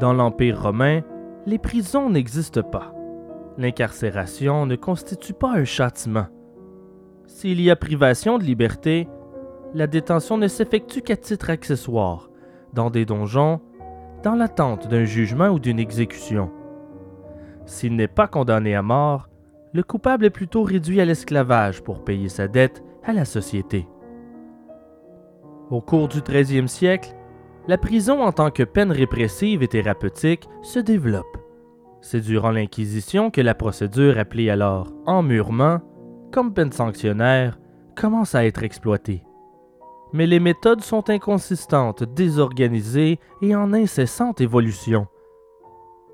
Dans l'Empire romain, les prisons n'existent pas. L'incarcération ne constitue pas un châtiment. S'il y a privation de liberté, la détention ne s'effectue qu'à titre accessoire, dans des donjons, dans l'attente d'un jugement ou d'une exécution. S'il n'est pas condamné à mort, le coupable est plutôt réduit à l'esclavage pour payer sa dette à la société. Au cours du 13e siècle, la prison en tant que peine répressive et thérapeutique se développe. C'est durant l'Inquisition que la procédure appelée alors emmurement, comme peine sanctionnaire, commence à être exploitée. Mais les méthodes sont inconsistantes, désorganisées et en incessante évolution.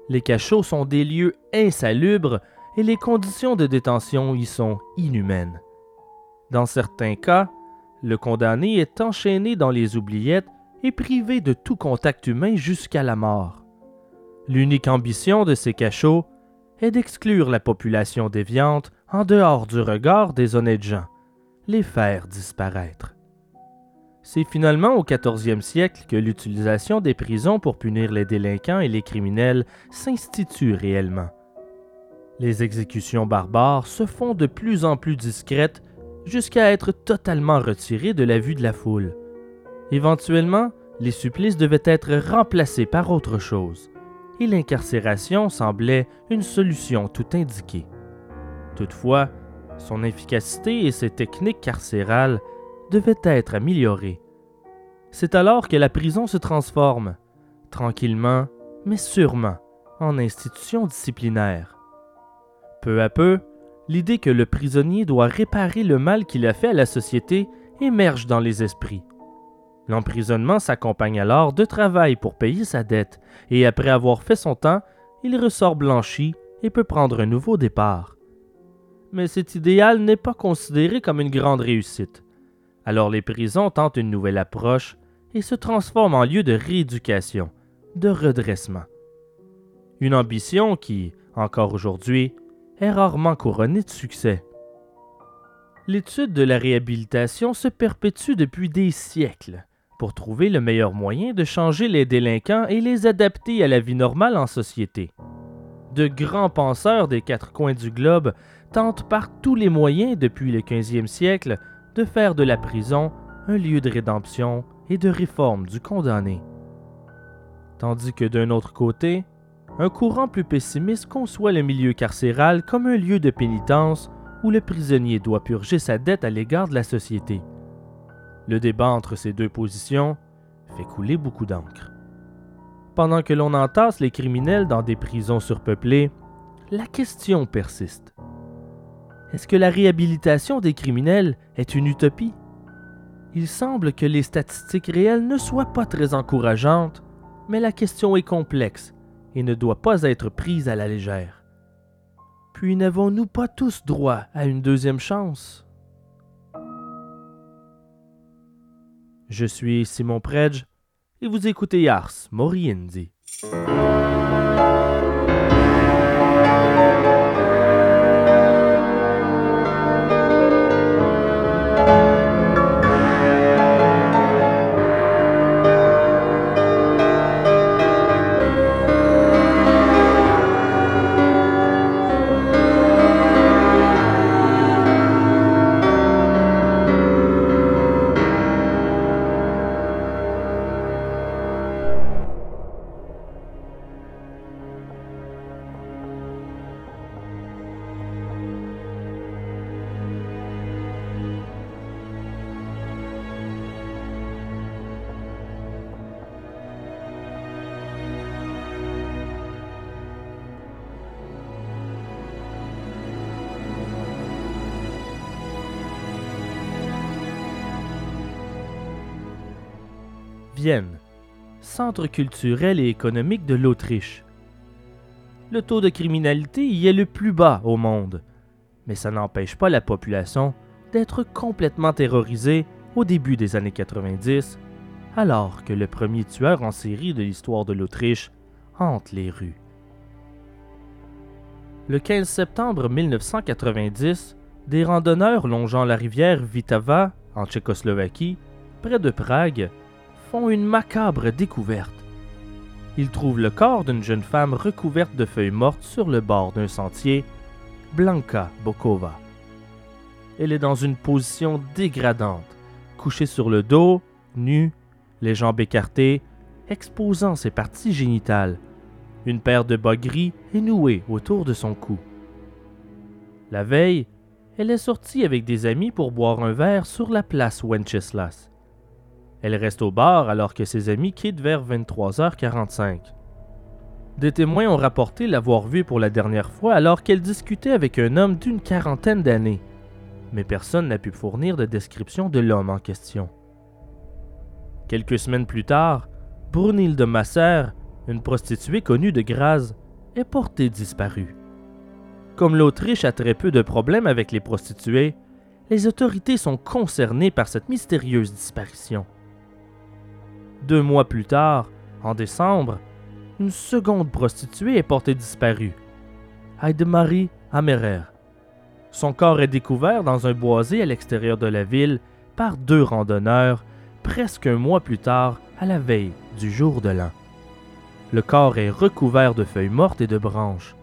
Les cachots sont des lieux insalubres et les conditions de détention y sont inhumaines. Dans certains cas, le condamné est enchaîné dans les oubliettes et de tout contact humain jusqu'à la mort. L'unique ambition de ces cachots est d'exclure la population déviante en dehors du regard des honnêtes gens, les faire disparaître. C'est finalement au 14e siècle que l'utilisation des prisons pour punir les délinquants et les criminels s'institue réellement. Les exécutions barbares se font de plus en plus discrètes jusqu'à être totalement retirées de la vue de la foule. Éventuellement, les supplices devaient être remplacés par autre chose, et l'incarcération semblait une solution tout indiquée. Toutefois, son efficacité et ses techniques carcérales devait être améliorée. C'est alors que la prison se transforme, tranquillement mais sûrement, en institution disciplinaire. Peu à peu, l'idée que le prisonnier doit réparer le mal qu'il a fait à la société émerge dans les esprits. L'emprisonnement s'accompagne alors de travail pour payer sa dette, et après avoir fait son temps, il ressort blanchi et peut prendre un nouveau départ. Mais cet idéal n'est pas considéré comme une grande réussite. Alors les prisons tentent une nouvelle approche et se transforment en lieu de rééducation, de redressement. Une ambition qui, encore aujourd'hui, est rarement couronnée de succès. L'étude de la réhabilitation se perpétue depuis des siècles pour trouver le meilleur moyen de changer les délinquants et les adapter à la vie normale en société. De grands penseurs des quatre coins du globe tentent par tous les moyens depuis le 15e siècle de faire de la prison un lieu de rédemption et de réforme du condamné. Tandis que d'un autre côté, un courant plus pessimiste conçoit le milieu carcéral comme un lieu de pénitence où le prisonnier doit purger sa dette à l'égard de la société. Le débat entre ces deux positions fait couler beaucoup d'encre. Pendant que l'on entasse les criminels dans des prisons surpeuplées, la question persiste. Est-ce que la réhabilitation des criminels est une utopie? Il semble que les statistiques réelles ne soient pas très encourageantes, mais la question est complexe et ne doit pas être prise à la légère. Puis n'avons-nous pas tous droit à une deuxième chance? Je suis Simon Predge et vous écoutez Yars Moriendi. Centre culturel et économique de l'Autriche. Le taux de criminalité y est le plus bas au monde, mais ça n'empêche pas la population d'être complètement terrorisée au début des années 90, alors que le premier tueur en série de l'histoire de l'Autriche hante les rues. Le 15 septembre 1990, des randonneurs longeant la rivière Vitava, en Tchécoslovaquie, près de Prague, font une macabre découverte. il trouve le corps d'une jeune femme recouverte de feuilles mortes sur le bord d'un sentier, Blanca Bokova. Elle est dans une position dégradante, couchée sur le dos, nue, les jambes écartées, exposant ses parties génitales. Une paire de bas gris est nouée autour de son cou. La veille, elle est sortie avec des amis pour boire un verre sur la place Wenceslas. Elle reste au bar alors que ses amis quittent vers 23h45. Des témoins ont rapporté l'avoir vue pour la dernière fois alors qu'elle discutait avec un homme d'une quarantaine d'années, mais personne n'a pu fournir de description de l'homme en question. Quelques semaines plus tard, Brunilde Masser, une prostituée connue de Graz, est portée disparue. Comme l'Autriche a très peu de problèmes avec les prostituées, les autorités sont concernées par cette mystérieuse disparition. Deux mois plus tard, en décembre, une seconde prostituée est portée disparue, Heidemarie Amerer. Son corps est découvert dans un boisé à l'extérieur de la ville par deux randonneurs presque un mois plus tard, à la veille du jour de l'an. Le corps est recouvert de feuilles mortes et de branches.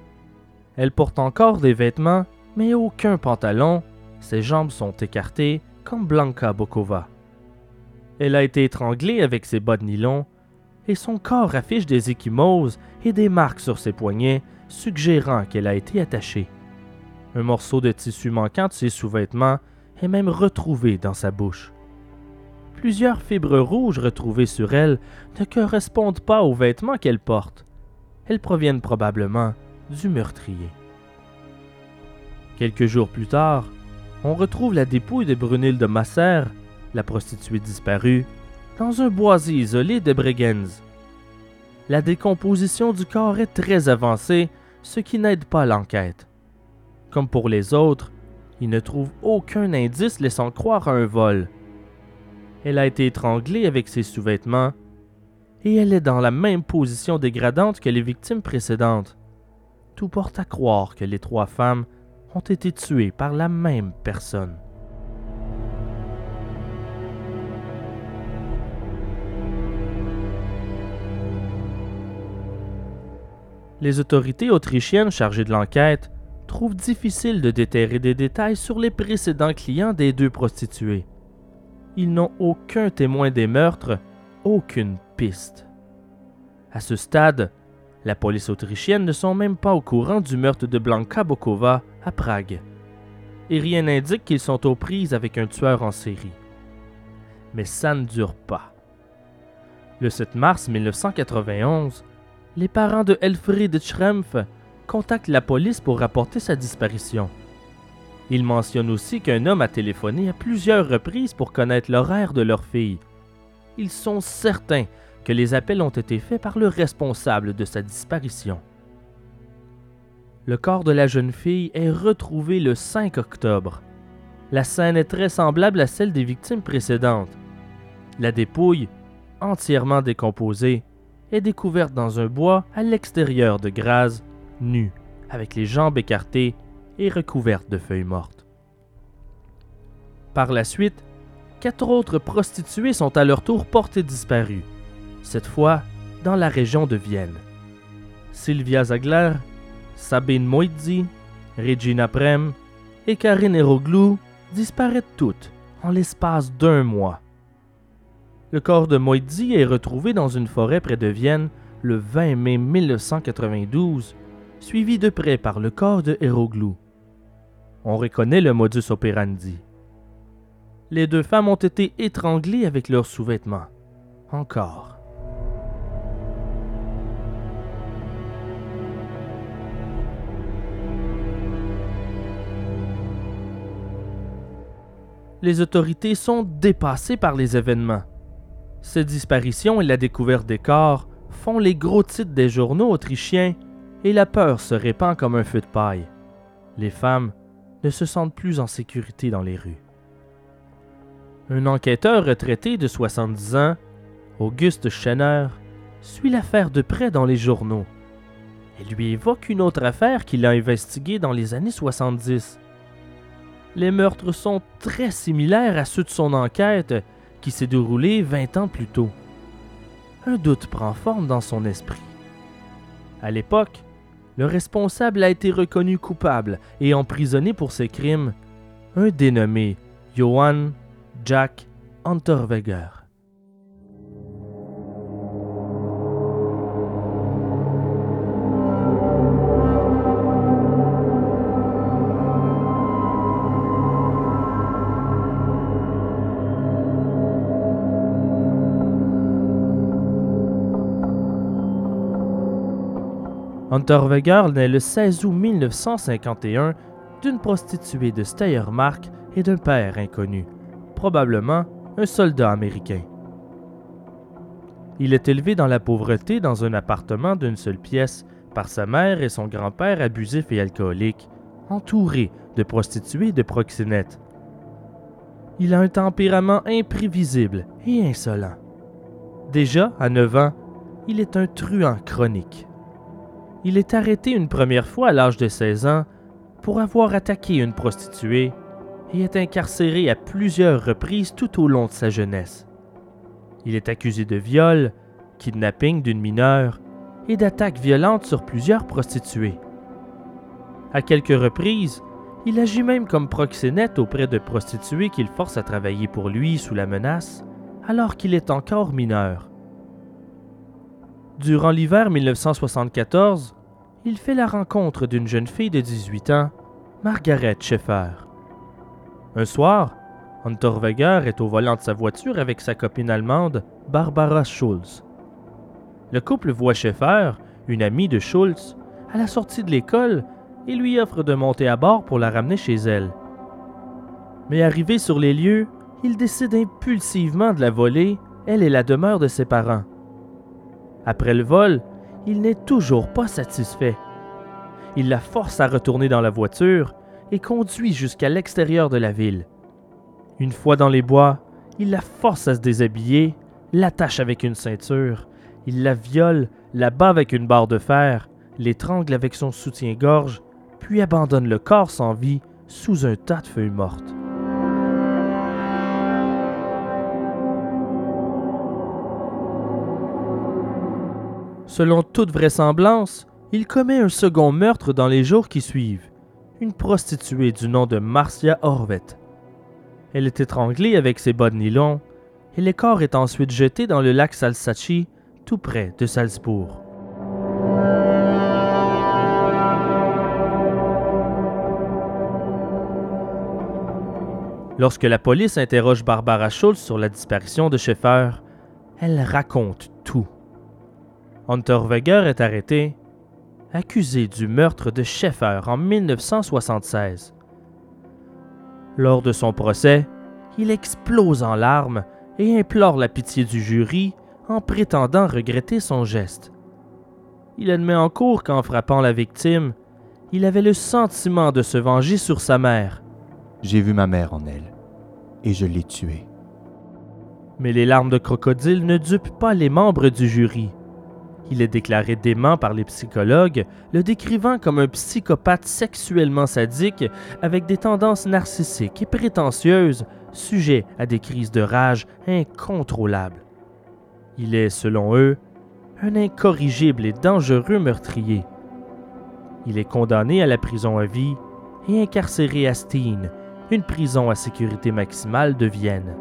Elle porte encore des vêtements, mais aucun pantalon, ses jambes sont écartées comme Blanca Bokova. Elle a été étranglée avec ses bas de nylon, et son corps affiche des échymoses et des marques sur ses poignets, suggérant qu'elle a été attachée. Un morceau de tissu manquant de ses sous-vêtements est même retrouvé dans sa bouche. Plusieurs fibres rouges retrouvées sur elle ne correspondent pas aux vêtements qu'elle porte. Elles proviennent probablement du meurtrier. Quelques jours plus tard, on retrouve la dépouille de Brunilde de Masser, la prostituée disparue, dans un boisé isolé de Bregenz. La décomposition du corps est très avancée, ce qui n'aide pas l'enquête. Comme pour les autres, il ne trouve aucun indice laissant croire à un vol. Elle a été étranglée avec ses sous-vêtements et elle est dans la même position dégradante que les victimes précédentes. Tout porte à croire que les trois femmes ont été tuées par la même personne. Les autorités autrichiennes chargées de l'enquête trouvent difficile de déterrer des détails sur les précédents clients des deux prostituées. Ils n'ont aucun témoin des meurtres, aucune piste. À ce stade, la police autrichienne ne sont même pas au courant du meurtre de Blanka Bokova à Prague. Et rien n'indique qu'ils sont aux prises avec un tueur en série. Mais ça ne dure pas. Le 7 mars 1991, les parents de Elfried Schrempf contactent la police pour rapporter sa disparition. Ils mentionnent aussi qu'un homme a téléphoné à plusieurs reprises pour connaître l'horaire de leur fille. Ils sont certains que les appels ont été faits par le responsable de sa disparition. Le corps de la jeune fille est retrouvé le 5 octobre. La scène est très semblable à celle des victimes précédentes. La dépouille, entièrement décomposée, est découverte dans un bois à l'extérieur de Graz, nue, avec les jambes écartées et recouverte de feuilles mortes. Par la suite, quatre autres prostituées sont à leur tour portées disparues, cette fois dans la région de Vienne. Sylvia Zagler, Sabine Moitzi, Regina Prem et Karine Eroglou disparaissent toutes en l'espace d'un mois. Le corps de Moitzi est retrouvé dans une forêt près de Vienne le 20 mai 1992, suivi de près par le corps de Héroglou. On reconnaît le modus operandi. Les deux femmes ont été étranglées avec leurs sous-vêtements. Encore. Les autorités sont dépassées par les événements. Cette disparition et la découverte des corps font les gros titres des journaux autrichiens et la peur se répand comme un feu de paille. Les femmes ne se sentent plus en sécurité dans les rues. Un enquêteur retraité de 70 ans, Auguste Schenner, suit l'affaire de près dans les journaux et lui évoque une autre affaire qu'il a investiguée dans les années 70. Les meurtres sont très similaires à ceux de son enquête qui s'est déroulé 20 ans plus tôt. un doute prend forme dans son esprit. À l'époque, le responsable a été reconnu coupable et emprisonné pour ses crimes, un dénommé Johann Jack Unterweger. Unterweger naît le 16 août 1951 d'une prostituée de Steiermark et d'un père inconnu, probablement un soldat américain. Il est élevé dans la pauvreté dans un appartement d'une seule pièce par sa mère et son grand-père abusif et alcoolique, entouré de prostituées et de proxénètes. Il a un tempérament imprévisible et insolent. Déjà, à 9 ans, il est un truand chronique il est arrêté une première fois à l'âge de 16 ans pour avoir attaqué une prostituée et est incarcéré à plusieurs reprises tout au long de sa jeunesse. Il est accusé de viol, kidnapping d'une mineure et d'attaques violentes sur plusieurs prostituées. À quelques reprises, il agit même comme proxénète auprès de prostituées qu'il force à travailler pour lui sous la menace, alors qu'il est encore mineur. Durant l'hiver 1974, il fait la rencontre d'une jeune fille de 18 ans, Margaret Schaeffer. Un soir, Unterweger est au volant de sa voiture avec sa copine allemande, Barbara Schulz. Le couple voit Schaeffer, une amie de Schulz, à la sortie de l'école et lui offre de monter à bord pour la ramener chez elle. Mais arrivé sur les lieux, il décide impulsivement de la voler, elle et la demeure de ses parents. Après le vol, il n'est toujours pas satisfait. Il la force à retourner dans la voiture et conduit jusqu'à l'extérieur de la ville. Une fois dans les bois, il la force à se déshabiller, l'attache avec une ceinture, il la viole, la bat avec une barre de fer, l'étrangle avec son soutien-gorge, puis abandonne le corps sans vie sous un tas de feuilles mortes. Selon toute vraisemblance, il commet un second meurtre dans les jours qui suivent, une prostituée du nom de Marcia Horvet. Elle est étranglée avec ses bas de nylon et le corps est ensuite jeté dans le lac Salsachi, tout près de Salzbourg. Lorsque la police interroge Barbara Schultz sur la disparition de Schaeffer, elle raconte tout. Unterweger est arrêté, accusé du meurtre de Schaeffer en 1976. Lors de son procès, il explose en larmes et implore la pitié du jury en prétendant regretter son geste. Il admet en cours qu'en frappant la victime, il avait le sentiment de se venger sur sa mère. J'ai vu ma mère en elle, et je l'ai tuée. Mais les larmes de crocodile ne dupent pas les membres du jury. Il est déclaré dément par les psychologues, le décrivant comme un psychopathe sexuellement sadique avec des tendances narcissiques et prétentieuses, sujet à des crises de rage incontrôlables. Il est, selon eux, un incorrigible et dangereux meurtrier. Il est condamné à la prison à vie et incarcéré à Steen, une prison à sécurité maximale de Vienne.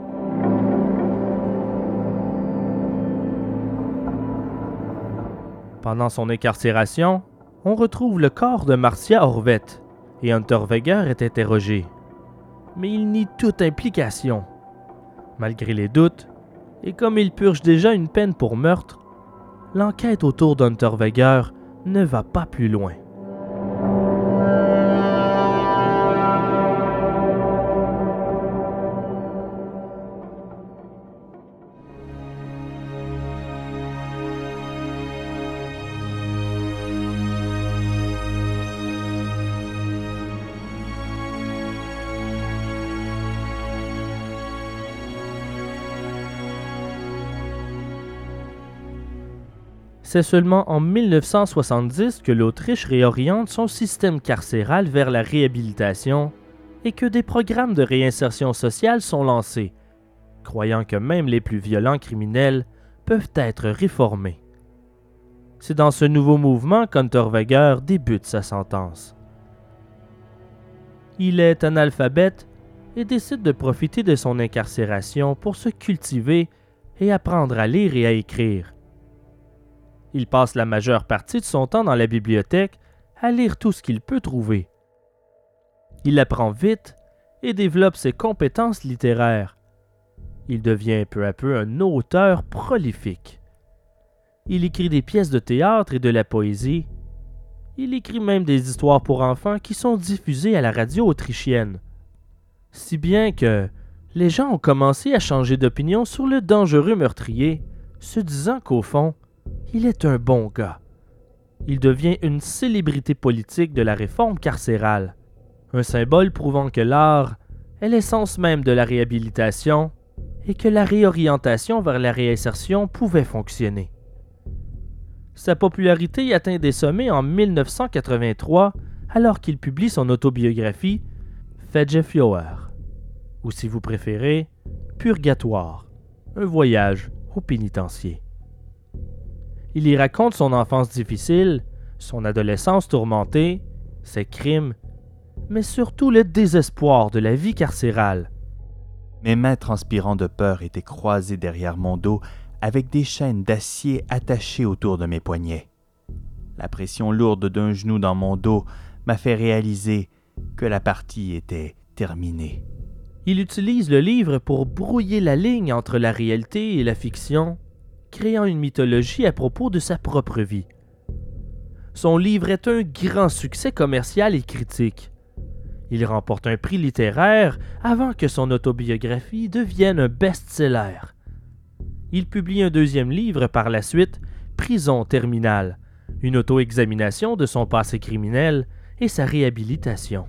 Pendant son incarcération, on retrouve le corps de Marcia Horvet et Unterweger est interrogé. Mais il nie toute implication. Malgré les doutes, et comme il purge déjà une peine pour meurtre, l'enquête autour d'Unterweger ne va pas plus loin. C'est seulement en 1970 que l'Autriche réoriente son système carcéral vers la réhabilitation et que des programmes de réinsertion sociale sont lancés, croyant que même les plus violents criminels peuvent être réformés. C'est dans ce nouveau mouvement qu'Unterweger débute sa sentence. Il est analphabète et décide de profiter de son incarcération pour se cultiver et apprendre à lire et à écrire. Il passe la majeure partie de son temps dans la bibliothèque à lire tout ce qu'il peut trouver. Il apprend vite et développe ses compétences littéraires. Il devient peu à peu un auteur prolifique. Il écrit des pièces de théâtre et de la poésie. Il écrit même des histoires pour enfants qui sont diffusées à la radio autrichienne. Si bien que les gens ont commencé à changer d'opinion sur le dangereux meurtrier, se disant qu'au fond, il est un bon gars. Il devient une célébrité politique de la réforme carcérale, un symbole prouvant que l'art est l'essence même de la réhabilitation et que la réorientation vers la réinsertion pouvait fonctionner. Sa popularité atteint des sommets en 1983 alors qu'il publie son autobiographie Fedgefior, ou si vous préférez, Purgatoire, un voyage au pénitencier. Il y raconte son enfance difficile, son adolescence tourmentée, ses crimes, mais surtout le désespoir de la vie carcérale. Mes mains transpirant de peur étaient croisées derrière mon dos avec des chaînes d'acier attachées autour de mes poignets. La pression lourde d'un genou dans mon dos m'a fait réaliser que la partie était terminée. Il utilise le livre pour brouiller la ligne entre la réalité et la fiction, créant une mythologie à propos de sa propre vie. Son livre est un grand succès commercial et critique. Il remporte un prix littéraire avant que son autobiographie devienne un best-seller il publie un deuxième livre par la suite, Prison terminale, une auto-examination de son passé criminel et sa réhabilitation.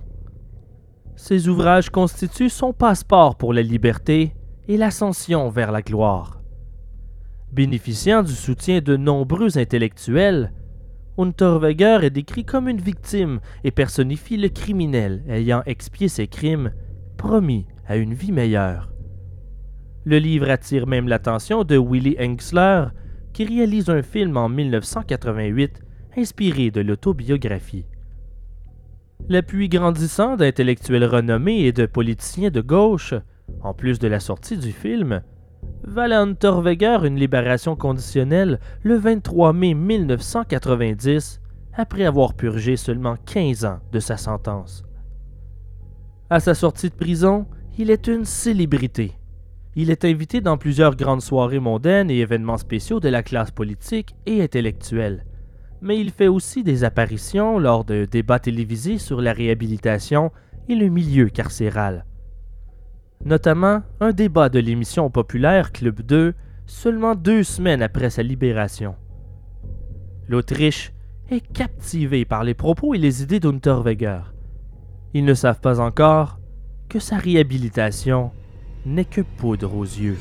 Ces ouvrages constituent son passeport pour la liberté et l'ascension vers la gloire. Bénéficiant du soutien de nombreux intellectuels, Unterweger est décrit comme une victime et personnifie le criminel ayant expié ses crimes, promis à une vie meilleure. Le livre attire même l'attention de Willy Engsler, qui réalise un film en 1988 inspiré de l'autobiographie. L'appui grandissant d'intellectuels renommés et de politiciens de gauche, en plus de la sortie du film, valait Torweger une libération conditionnelle le 23 mai 1990, après avoir purgé seulement 15 ans de sa sentence. À sa sortie de prison, il est une célébrité il est invité dans plusieurs grandes soirées mondaines et événements spéciaux de la classe politique et intellectuelle. Mais il fait aussi des apparitions lors de débats télévisés sur la réhabilitation et le milieu carcéral. Notamment un débat de l'émission populaire Club 2 seulement deux semaines après sa libération. L'Autriche est captivée par les propos et les idées d'Unterweger. Ils ne savent pas encore que sa réhabilitation n'est que poudre aux yeux.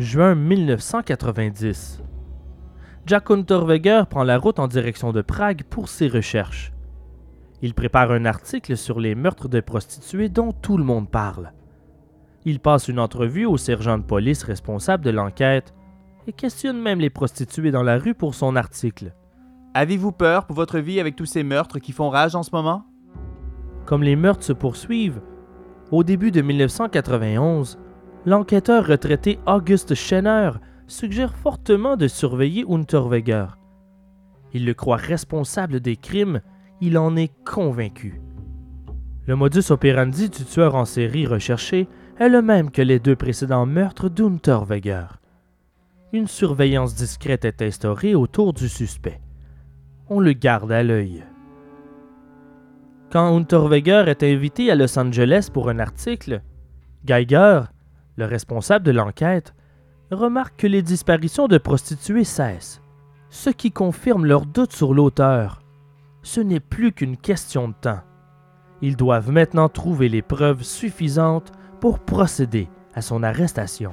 Juin 1990. Jack Unterweger prend la route en direction de Prague pour ses recherches. Il prépare un article sur les meurtres de prostituées dont tout le monde parle. Il passe une entrevue au sergent de police responsable de l'enquête et questionne même les prostituées dans la rue pour son article. Avez-vous peur pour votre vie avec tous ces meurtres qui font rage en ce moment? Comme les meurtres se poursuivent, au début de 1991, l'enquêteur retraité Auguste Schenner suggère fortement de surveiller Unterweger. Il le croit responsable des crimes, il en est convaincu. Le modus operandi du tueur en série recherché est le même que les deux précédents meurtres d'Unterweger. Une surveillance discrète est instaurée autour du suspect. On le garde à l'œil. Quand Unterweger est invité à Los Angeles pour un article, Geiger, le responsable de l'enquête, remarque que les disparitions de prostituées cessent, ce qui confirme leur doute sur l'auteur. Ce n'est plus qu'une question de temps. Ils doivent maintenant trouver les preuves suffisantes pour procéder à son arrestation.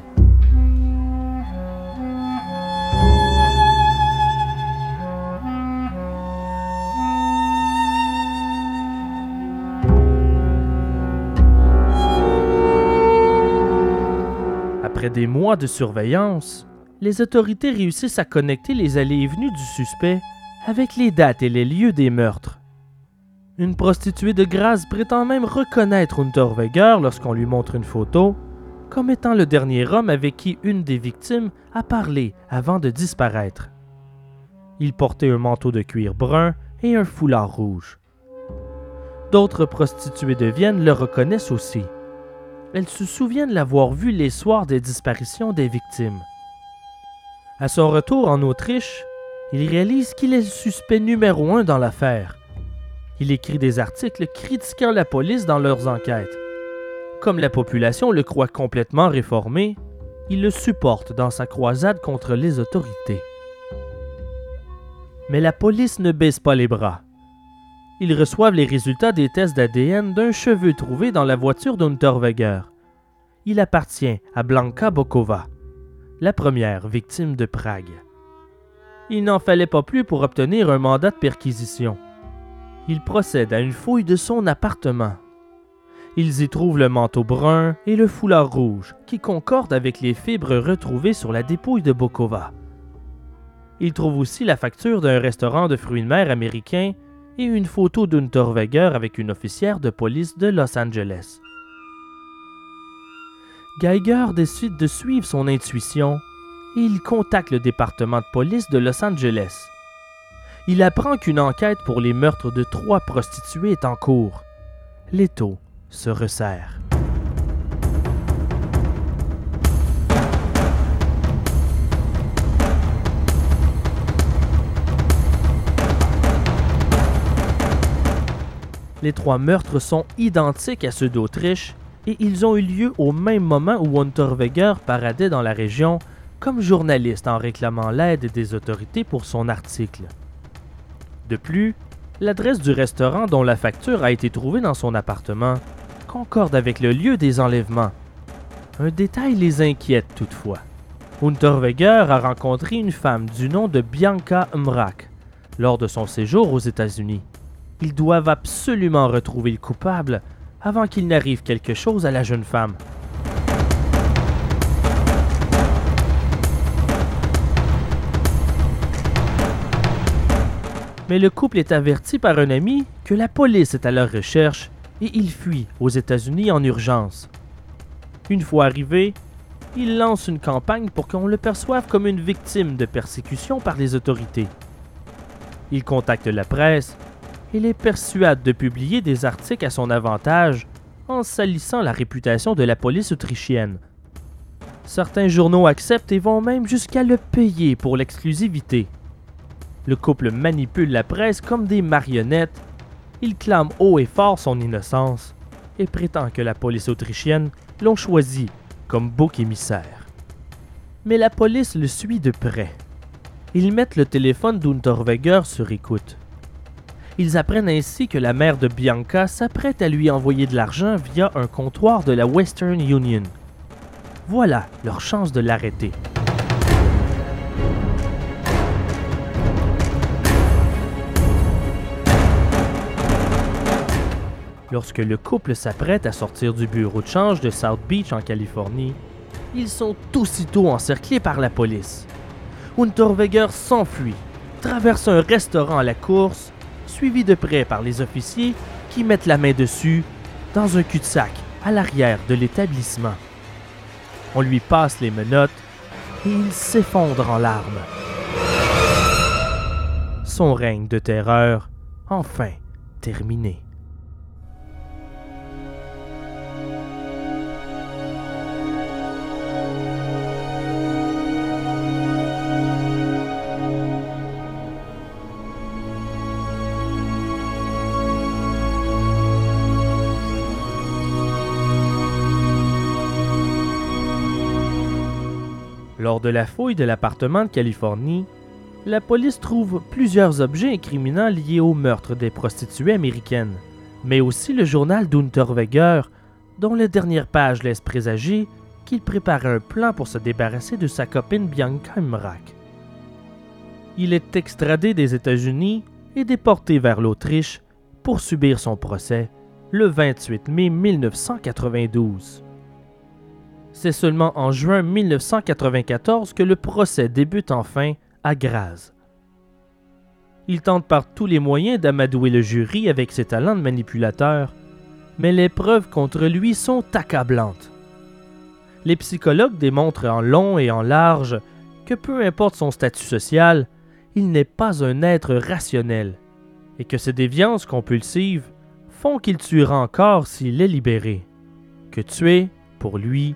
Après des mois de surveillance, les autorités réussissent à connecter les allées et venues du suspect avec les dates et les lieux des meurtres. Une prostituée de Graz prétend même reconnaître Unterweger lorsqu'on lui montre une photo comme étant le dernier homme avec qui une des victimes a parlé avant de disparaître. Il portait un manteau de cuir brun et un foulard rouge. D'autres prostituées de Vienne le reconnaissent aussi. Elles se souviennent l'avoir vu les soirs des disparitions des victimes. À son retour en Autriche, il réalise qu'il est le suspect numéro un dans l'affaire. Il écrit des articles critiquant la police dans leurs enquêtes. Comme la population le croit complètement réformé, il le supporte dans sa croisade contre les autorités. Mais la police ne baisse pas les bras. Ils reçoivent les résultats des tests d'ADN d'un cheveu trouvé dans la voiture d'Unterweger. Il appartient à Blanka Bokova, la première victime de Prague. Il n'en fallait pas plus pour obtenir un mandat de perquisition. Il procède à une fouille de son appartement ils y trouvent le manteau brun et le foulard rouge, qui concordent avec les fibres retrouvées sur la dépouille de Bokova. Ils trouvent aussi la facture d'un restaurant de fruits de mer américain et une photo d'une Torweger avec une officière de police de Los Angeles. Geiger décide de suivre son intuition et il contacte le département de police de Los Angeles. Il apprend qu'une enquête pour les meurtres de trois prostituées est en cours. L'étau se resserre. Les trois meurtres sont identiques à ceux d'Autriche et ils ont eu lieu au même moment où Unterweger paradait dans la région comme journaliste en réclamant l'aide des autorités pour son article. De plus, l'adresse du restaurant dont la facture a été trouvée dans son appartement concorde avec le lieu des enlèvements. Un détail les inquiète toutefois. Unterweger a rencontré une femme du nom de Bianca Mrak lors de son séjour aux États-Unis. Ils doivent absolument retrouver le coupable avant qu'il n'arrive quelque chose à la jeune femme. Mais le couple est averti par un ami que la police est à leur recherche et il fuit aux États-Unis en urgence. Une fois arrivé, il lance une campagne pour qu'on le perçoive comme une victime de persécution par les autorités. Il contacte la presse et les persuade de publier des articles à son avantage en salissant la réputation de la police autrichienne. Certains journaux acceptent et vont même jusqu'à le payer pour l'exclusivité. Le couple manipule la presse comme des marionnettes il clame haut et fort son innocence et prétend que la police autrichienne l'ont choisi comme bouc émissaire. Mais la police le suit de près. Ils mettent le téléphone d'Unterweger sur écoute. Ils apprennent ainsi que la mère de Bianca s'apprête à lui envoyer de l'argent via un comptoir de la Western Union. Voilà leur chance de l'arrêter. Lorsque le couple s'apprête à sortir du bureau de change de South Beach en Californie, ils sont aussitôt encerclés par la police. Unterweger s'enfuit, traverse un restaurant à la course, suivi de près par les officiers qui mettent la main dessus dans un cul-de-sac à l'arrière de l'établissement. On lui passe les menottes et il s'effondre en larmes. Son règne de terreur, enfin terminé. Lors de la fouille de l'appartement de Californie, la police trouve plusieurs objets incriminants liés au meurtre des prostituées américaines, mais aussi le journal d'Unterweger, dont la dernière page laisse présager qu'il prépare un plan pour se débarrasser de sa copine Bianca Mrak. Il est extradé des États-Unis et déporté vers l'Autriche pour subir son procès le 28 mai 1992. C'est seulement en juin 1994 que le procès débute enfin à Graz. Il tente par tous les moyens d'amadouer le jury avec ses talents de manipulateur, mais les preuves contre lui sont accablantes. Les psychologues démontrent en long et en large que peu importe son statut social, il n'est pas un être rationnel, et que ses déviances compulsives font qu'il tuera encore s'il est libéré. Que tuer, pour lui,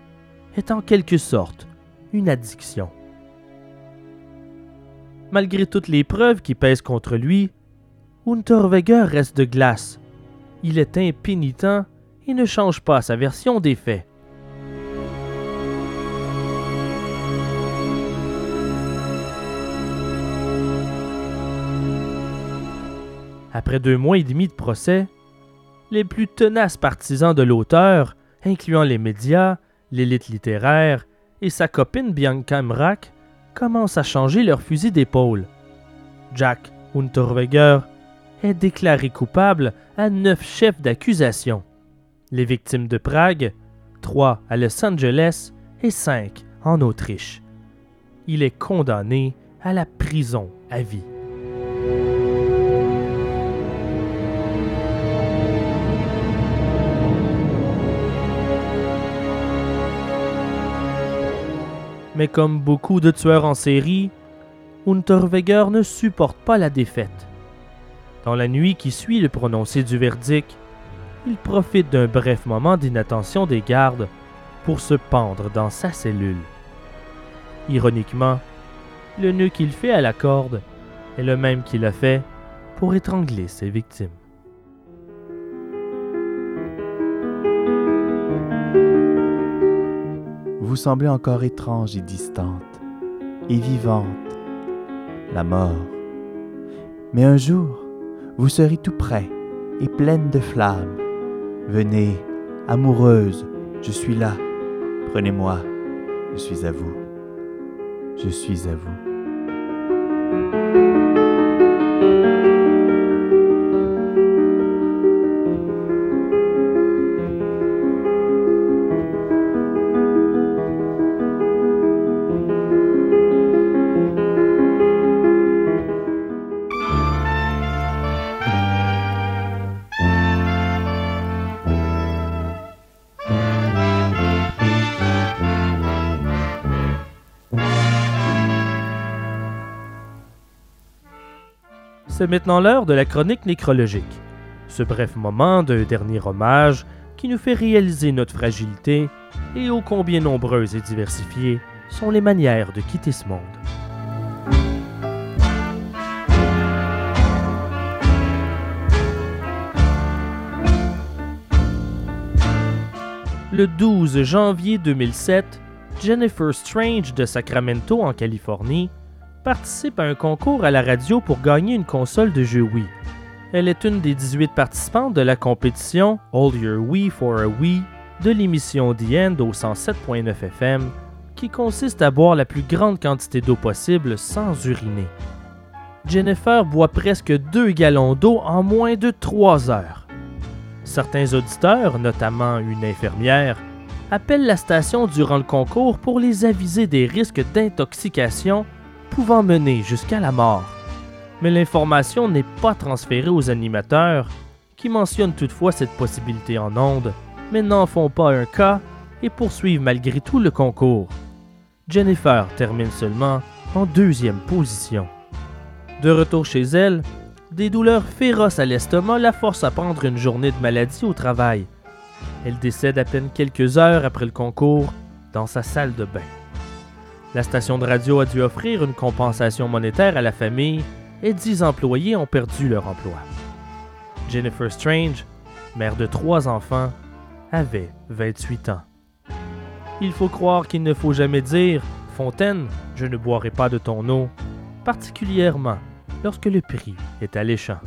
est en quelque sorte une addiction. Malgré toutes les preuves qui pèsent contre lui, Unterweger reste de glace. Il est impénitent et ne change pas sa version des faits. Après deux mois et demi de procès, les plus tenaces partisans de l'auteur, incluant les médias, l'élite littéraire et sa copine Bianca Mrak, commencent à changer leur fusil d'épaule. Jack Unterweger est déclaré coupable à neuf chefs d'accusation. Les victimes de Prague, trois à Los Angeles et cinq en Autriche. Il est condamné à la prison à vie. Mais comme beaucoup de tueurs en série, Unterweger ne supporte pas la défaite. Dans la nuit qui suit le prononcé du verdict, il profite d'un bref moment d'inattention des gardes pour se pendre dans sa cellule. Ironiquement, le nœud qu'il fait à la corde est le même qu'il a fait pour étrangler ses victimes. Vous semblez encore étrange et distante, et vivante, la mort. Mais un jour, vous serez tout près et pleine de flammes. Venez, amoureuse, je suis là. Prenez-moi, je suis à vous. Je suis à vous. C'est maintenant l'heure de la chronique nécrologique. Ce bref moment d'un dernier hommage qui nous fait réaliser notre fragilité et ô combien nombreuses et diversifiées sont les manières de quitter ce monde. Le 12 janvier 2007, Jennifer Strange de Sacramento en Californie participe à un concours à la radio pour gagner une console de jeu Wii. Elle est une des 18 participantes de la compétition All Your Wii for a Wii de l'émission The End au 107.9 FM, qui consiste à boire la plus grande quantité d'eau possible sans uriner. Jennifer boit presque 2 gallons d'eau en moins de 3 heures. Certains auditeurs, notamment une infirmière, appellent la station durant le concours pour les aviser des risques d'intoxication pouvant mener jusqu'à la mort. Mais l'information n'est pas transférée aux animateurs, qui mentionnent toutefois cette possibilité en ondes, mais n'en font pas un cas et poursuivent malgré tout le concours. Jennifer termine seulement en deuxième position. De retour chez elle, des douleurs féroces à l'estomac la forcent à prendre une journée de maladie au travail. Elle décède à peine quelques heures après le concours dans sa salle de bain. La station de radio a dû offrir une compensation monétaire à la famille et 10 employés ont perdu leur emploi. Jennifer Strange, mère de trois enfants, avait 28 ans. Il faut croire qu'il ne faut jamais dire Fontaine, je ne boirai pas de ton eau, particulièrement lorsque le prix est alléchant.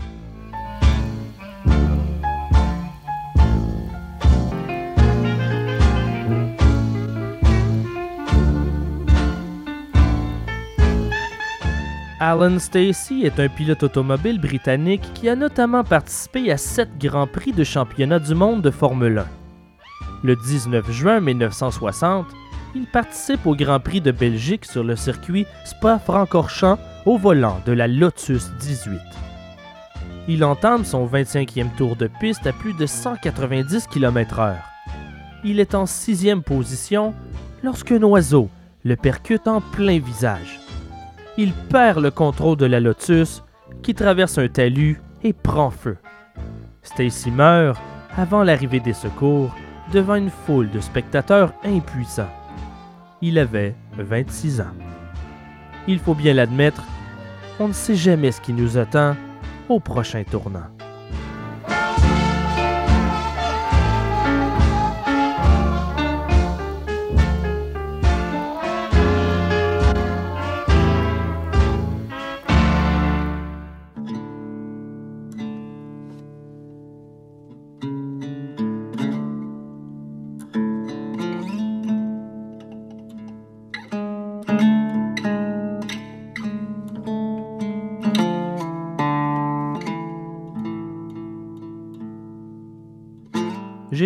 Alan Stacey est un pilote automobile britannique qui a notamment participé à sept grands prix de championnat du monde de Formule 1. Le 19 juin 1960, il participe au Grand Prix de Belgique sur le circuit Spa-Francorchamps au volant de la Lotus 18. Il entame son 25e tour de piste à plus de 190 km/h. Il est en sixième position lorsqu'un oiseau le percute en plein visage. Il perd le contrôle de la Lotus qui traverse un talus et prend feu. Stacy meurt avant l'arrivée des secours devant une foule de spectateurs impuissants. Il avait 26 ans. Il faut bien l'admettre, on ne sait jamais ce qui nous attend au prochain tournant.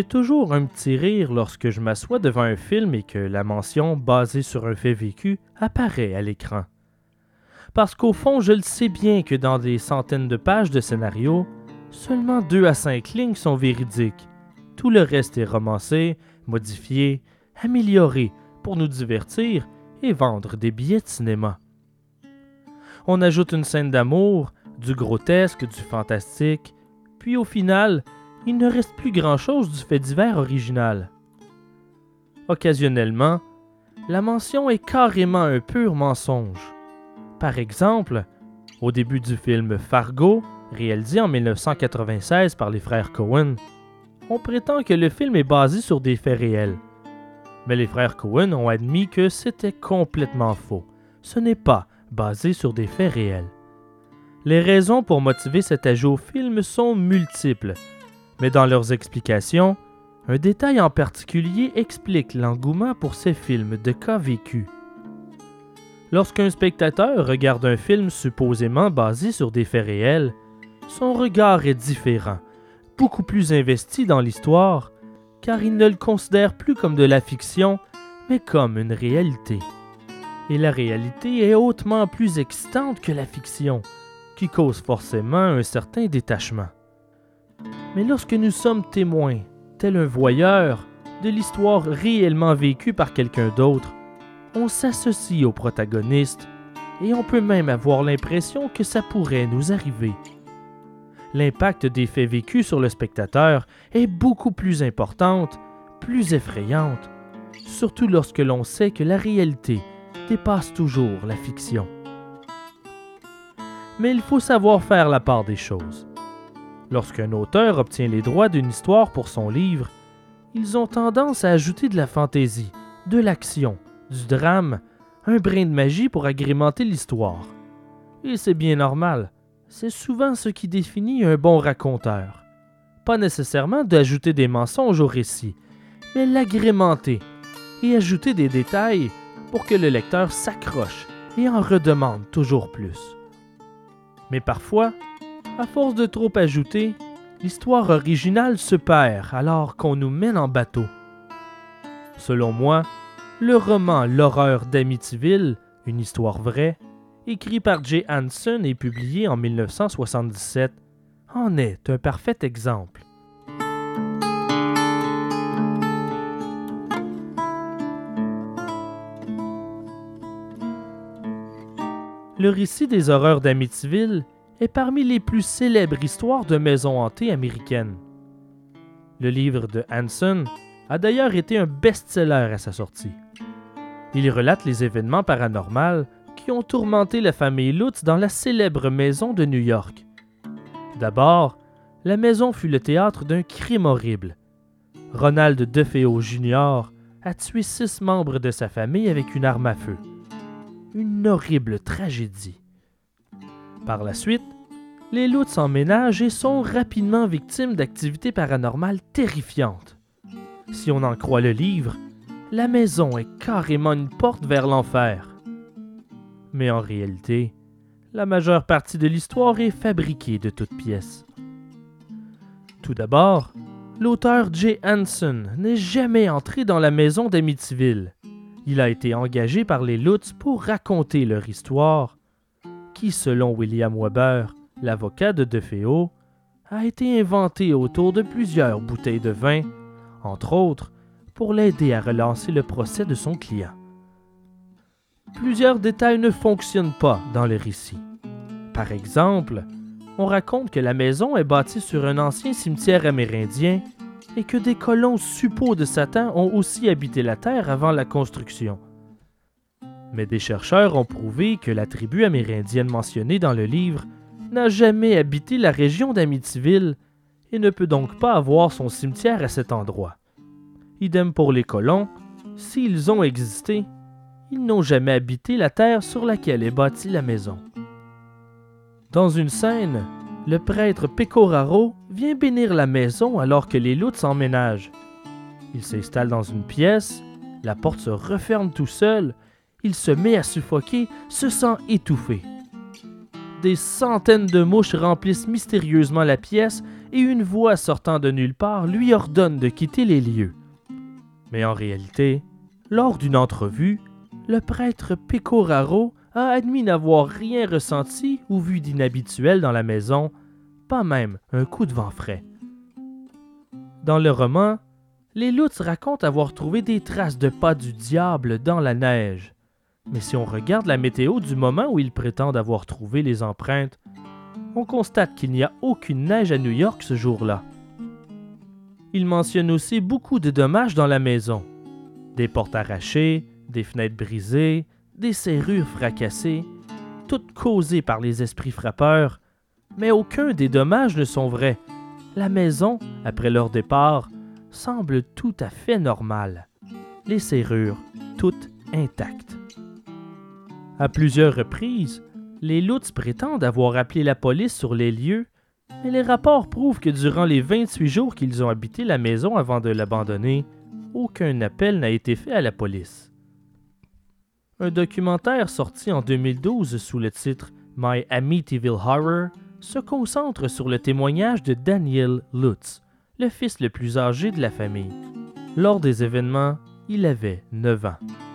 Toujours un petit rire lorsque je m'assois devant un film et que la mention basée sur un fait vécu apparaît à l'écran. Parce qu'au fond, je le sais bien que dans des centaines de pages de scénario, seulement deux à cinq lignes sont véridiques. Tout le reste est romancé, modifié, amélioré pour nous divertir et vendre des billets de cinéma. On ajoute une scène d'amour, du grotesque, du fantastique, puis au final, il ne reste plus grand-chose du fait divers original. Occasionnellement, la mention est carrément un pur mensonge. Par exemple, au début du film Fargo, réalisé en 1996 par les frères Cohen, on prétend que le film est basé sur des faits réels. Mais les frères Cohen ont admis que c'était complètement faux. Ce n'est pas basé sur des faits réels. Les raisons pour motiver cet ajout au film sont multiples, mais dans leurs explications, un détail en particulier explique l'engouement pour ces films de cas vécus. Lorsqu'un spectateur regarde un film supposément basé sur des faits réels, son regard est différent, beaucoup plus investi dans l'histoire, car il ne le considère plus comme de la fiction, mais comme une réalité. Et la réalité est hautement plus excitante que la fiction, qui cause forcément un certain détachement. Mais lorsque nous sommes témoins, tel un voyeur, de l'histoire réellement vécue par quelqu'un d'autre, on s'associe au protagoniste et on peut même avoir l'impression que ça pourrait nous arriver. L'impact des faits vécus sur le spectateur est beaucoup plus importante, plus effrayante, surtout lorsque l'on sait que la réalité dépasse toujours la fiction. Mais il faut savoir faire la part des choses. Lorsqu'un auteur obtient les droits d'une histoire pour son livre, ils ont tendance à ajouter de la fantaisie, de l'action, du drame, un brin de magie pour agrémenter l'histoire. Et c'est bien normal, c'est souvent ce qui définit un bon raconteur. Pas nécessairement d'ajouter des mensonges au récit, mais l'agrémenter et ajouter des détails pour que le lecteur s'accroche et en redemande toujours plus. Mais parfois, à force de trop ajouter, l'histoire originale se perd alors qu'on nous mène en bateau. Selon moi, le roman L'horreur d'Amityville, une histoire vraie, écrit par Jay Hanson et publié en 1977, en est un parfait exemple. Le récit des horreurs d'Amityville est parmi les plus célèbres histoires de maisons hantées américaines. Le livre de Hanson a d'ailleurs été un best-seller à sa sortie. Il relate les événements paranormaux qui ont tourmenté la famille Lutz dans la célèbre maison de New York. D'abord, la maison fut le théâtre d'un crime horrible. Ronald DeFeo Jr. a tué six membres de sa famille avec une arme à feu. Une horrible tragédie. Par la suite, les Lutz s'emménagent et sont rapidement victimes d'activités paranormales terrifiantes. Si on en croit le livre, la maison est carrément une porte vers l'enfer. Mais en réalité, la majeure partie de l'histoire est fabriquée de toutes pièces. Tout d'abord, l'auteur Jay Hanson n'est jamais entré dans la maison d'Amityville. Il a été engagé par les Lutz pour raconter leur histoire, qui, selon William Weber, l'avocat de DeFeo, a été inventée autour de plusieurs bouteilles de vin, entre autres pour l'aider à relancer le procès de son client. Plusieurs détails ne fonctionnent pas dans le récit. Par exemple, on raconte que la maison est bâtie sur un ancien cimetière amérindien et que des colons suppôts de Satan ont aussi habité la terre avant la construction. Mais des chercheurs ont prouvé que la tribu amérindienne mentionnée dans le livre n'a jamais habité la région d'Amityville et ne peut donc pas avoir son cimetière à cet endroit. Idem pour les colons, s'ils ont existé, ils n'ont jamais habité la terre sur laquelle est bâtie la maison. Dans une scène, le prêtre Pecoraro vient bénir la maison alors que les loups s'emménagent. Il s'installe dans une pièce, la porte se referme tout seul, il se met à suffoquer, se sent étouffé. Des centaines de mouches remplissent mystérieusement la pièce et une voix sortant de nulle part lui ordonne de quitter les lieux. Mais en réalité, lors d'une entrevue, le prêtre Pecoraro a admis n'avoir rien ressenti ou vu d'inhabituel dans la maison, pas même un coup de vent frais. Dans le roman, les Lutz racontent avoir trouvé des traces de pas du diable dans la neige. Mais si on regarde la météo du moment où ils prétendent avoir trouvé les empreintes, on constate qu'il n'y a aucune neige à New York ce jour-là. Il mentionne aussi beaucoup de dommages dans la maison. Des portes arrachées, des fenêtres brisées, des serrures fracassées, toutes causées par les esprits frappeurs, mais aucun des dommages ne sont vrais. La maison, après leur départ, semble tout à fait normale. Les serrures, toutes intactes. À plusieurs reprises, les Lutz prétendent avoir appelé la police sur les lieux mais les rapports prouvent que durant les 28 jours qu'ils ont habité la maison avant de l'abandonner, aucun appel n'a été fait à la police. Un documentaire sorti en 2012 sous le titre My Amityville Horror se concentre sur le témoignage de Daniel Lutz, le fils le plus âgé de la famille. Lors des événements, il avait 9 ans.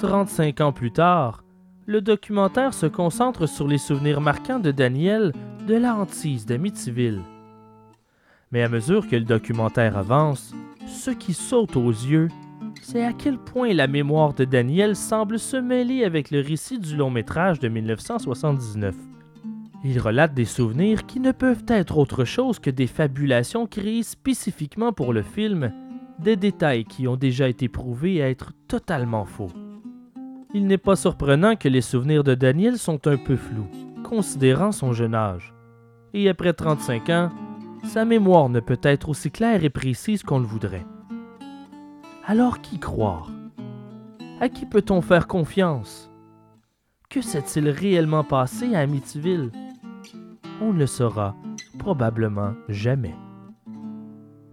35 ans plus tard, le documentaire se concentre sur les souvenirs marquants de Daniel de la hantise d'Amityville. Mais à mesure que le documentaire avance, ce qui saute aux yeux, c'est à quel point la mémoire de Daniel semble se mêler avec le récit du long métrage de 1979. Il relate des souvenirs qui ne peuvent être autre chose que des fabulations créées spécifiquement pour le film, des détails qui ont déjà été prouvés être totalement faux. Il n'est pas surprenant que les souvenirs de Daniel sont un peu flous, considérant son jeune âge. Et après 35 ans, sa mémoire ne peut être aussi claire et précise qu'on le voudrait. Alors qui croire? À qui peut-on faire confiance? Que s'est-il réellement passé à Amityville? On ne le saura probablement jamais.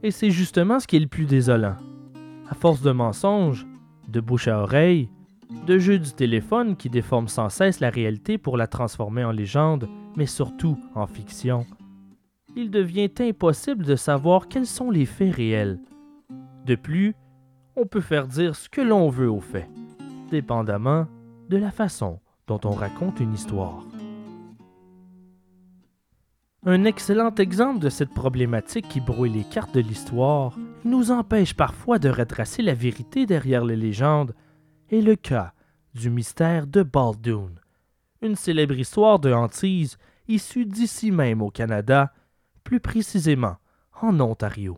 Et c'est justement ce qui est le plus désolant. À force de mensonges, de bouche à oreille, de jeux du téléphone qui déforment sans cesse la réalité pour la transformer en légende, mais surtout en fiction, il devient impossible de savoir quels sont les faits réels. De plus, on peut faire dire ce que l'on veut aux faits, dépendamment de la façon dont on raconte une histoire. Un excellent exemple de cette problématique qui brouille les cartes de l'histoire nous empêche parfois de retracer la vérité derrière les légendes est le cas du mystère de Baldoon, une célèbre histoire de hantise issue d'ici même au Canada, plus précisément en Ontario.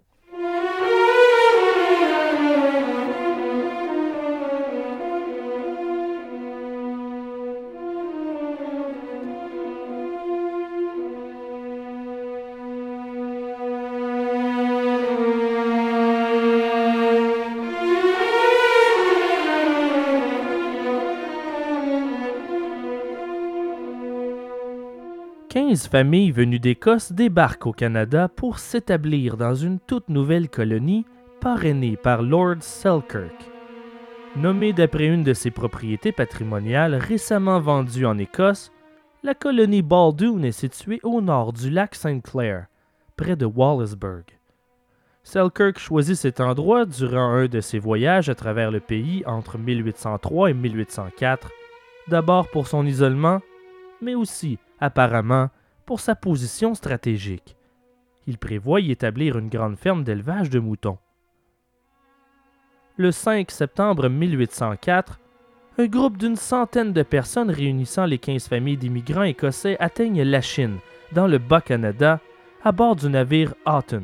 15 familles venues d'Écosse débarquent au Canada pour s'établir dans une toute nouvelle colonie parrainée par Lord Selkirk. Nommée d'après une de ses propriétés patrimoniales récemment vendue en Écosse, la colonie Baldoon est située au nord du lac St. Clair, près de Wallaceburg. Selkirk choisit cet endroit durant un de ses voyages à travers le pays entre 1803 et 1804, d'abord pour son isolement, mais aussi, apparemment, pour sa position stratégique. Il prévoit y établir une grande ferme d'élevage de moutons. Le 5 septembre 1804, un groupe d'une centaine de personnes réunissant les 15 familles d'immigrants écossais atteignent la Chine, dans le Bas-Canada, à bord du navire Houghton.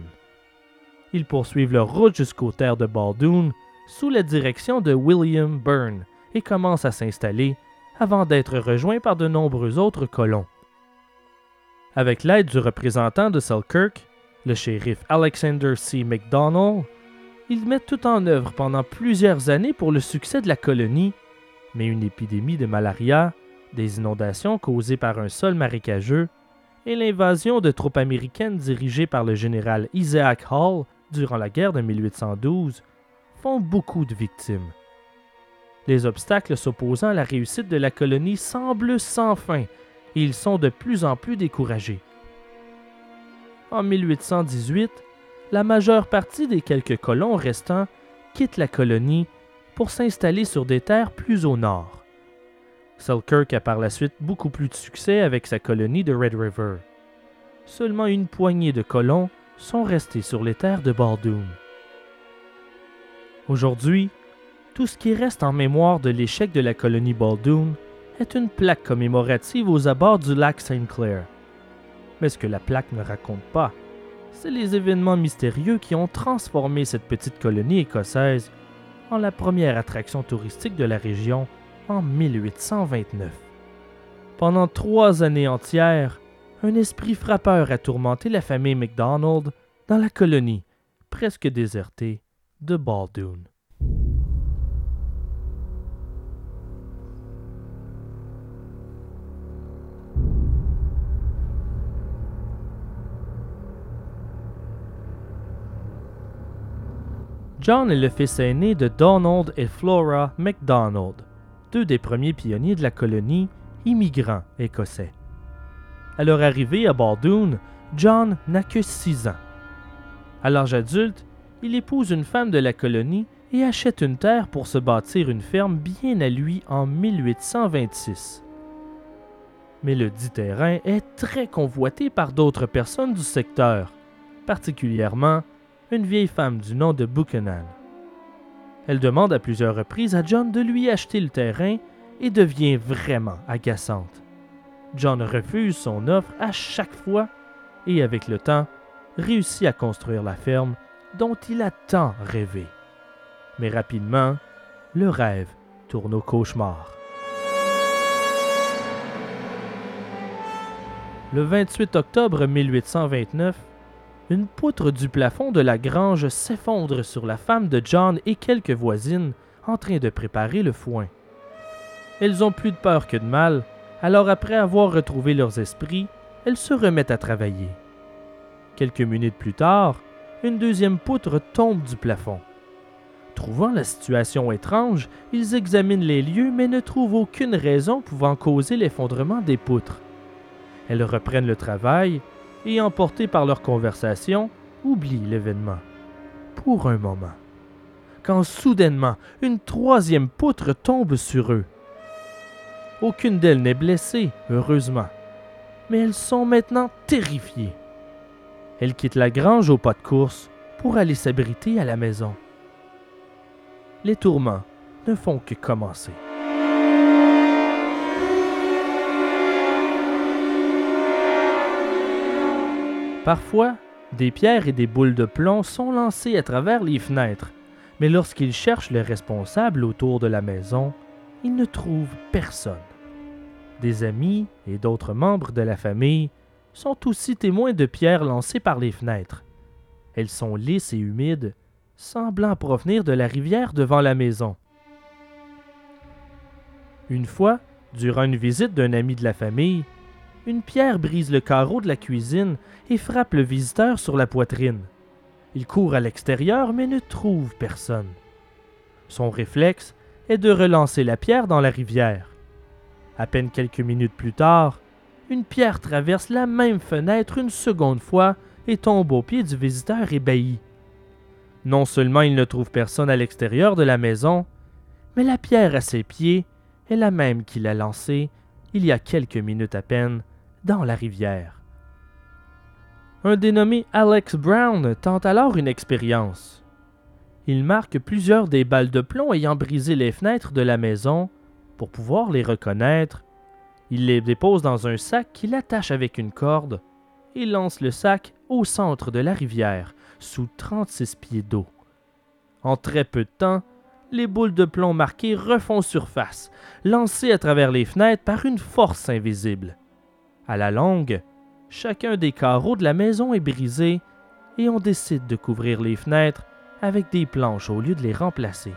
Ils poursuivent leur route jusqu'aux terres de Baldoon sous la direction de William Byrne et commencent à s'installer avant d'être rejoints par de nombreux autres colons. Avec l'aide du représentant de Selkirk, le shérif Alexander C. McDonnell, ils mettent tout en œuvre pendant plusieurs années pour le succès de la colonie, mais une épidémie de malaria, des inondations causées par un sol marécageux et l'invasion de troupes américaines dirigées par le général Isaac Hall durant la guerre de 1812 font beaucoup de victimes. Les obstacles s'opposant à la réussite de la colonie semblent sans fin et ils sont de plus en plus découragés. En 1818, la majeure partie des quelques colons restants quittent la colonie pour s'installer sur des terres plus au nord. Selkirk a par la suite beaucoup plus de succès avec sa colonie de Red River. Seulement une poignée de colons sont restés sur les terres de Baldoon. Aujourd'hui, tout ce qui reste en mémoire de l'échec de la colonie Baldoon est une plaque commémorative aux abords du lac St. Clair. Mais ce que la plaque ne raconte pas, c'est les événements mystérieux qui ont transformé cette petite colonie écossaise en la première attraction touristique de la région en 1829. Pendant trois années entières, un esprit frappeur a tourmenté la famille MacDonald dans la colonie, presque désertée, de Baldoon. John est le fils aîné de Donald et Flora MacDonald, deux des premiers pionniers de la colonie, immigrants écossais. À leur arrivée à Baldoon, John n'a que six ans. À l'âge adulte, il épouse une femme de la colonie et achète une terre pour se bâtir une ferme bien à lui en 1826. Mais le dit terrain est très convoité par d'autres personnes du secteur, particulièrement une vieille femme du nom de Buchanan. Elle demande à plusieurs reprises à John de lui acheter le terrain et devient vraiment agaçante. John refuse son offre à chaque fois et avec le temps réussit à construire la ferme dont il a tant rêvé. Mais rapidement, le rêve tourne au cauchemar. Le 28 octobre 1829, une poutre du plafond de la grange s'effondre sur la femme de John et quelques voisines en train de préparer le foin. Elles ont plus de peur que de mal, alors après avoir retrouvé leurs esprits, elles se remettent à travailler. Quelques minutes plus tard, une deuxième poutre tombe du plafond. Trouvant la situation étrange, ils examinent les lieux mais ne trouvent aucune raison pouvant causer l'effondrement des poutres. Elles reprennent le travail et, emportés par leur conversation, oublient l'événement. Pour un moment. Quand soudainement, une troisième poutre tombe sur eux. Aucune d'elles n'est blessée, heureusement. Mais elles sont maintenant terrifiées. Elles quittent la grange au pas de course pour aller s'abriter à la maison. Les tourments ne font que commencer. Parfois, des pierres et des boules de plomb sont lancées à travers les fenêtres, mais lorsqu'ils cherchent le responsable autour de la maison, ils ne trouvent personne. Des amis et d'autres membres de la famille sont aussi témoins de pierres lancées par les fenêtres. Elles sont lisses et humides, semblant provenir de la rivière devant la maison. Une fois, durant une visite d'un ami de la famille, une pierre brise le carreau de la cuisine et frappe le visiteur sur la poitrine. Il court à l'extérieur mais ne trouve personne. Son réflexe est de relancer la pierre dans la rivière. À peine quelques minutes plus tard, une pierre traverse la même fenêtre une seconde fois et tombe au pied du visiteur ébahi. Non seulement il ne trouve personne à l'extérieur de la maison, mais la pierre à ses pieds est la même qu'il a lancée il y a quelques minutes à peine dans la rivière. Un dénommé Alex Brown tente alors une expérience. Il marque plusieurs des balles de plomb ayant brisé les fenêtres de la maison pour pouvoir les reconnaître. Il les dépose dans un sac qu'il attache avec une corde et lance le sac au centre de la rivière, sous 36 pieds d'eau. En très peu de temps, les boules de plomb marquées refont surface, lancées à travers les fenêtres par une force invisible. À la longue, chacun des carreaux de la maison est brisé et on décide de couvrir les fenêtres avec des planches au lieu de les remplacer.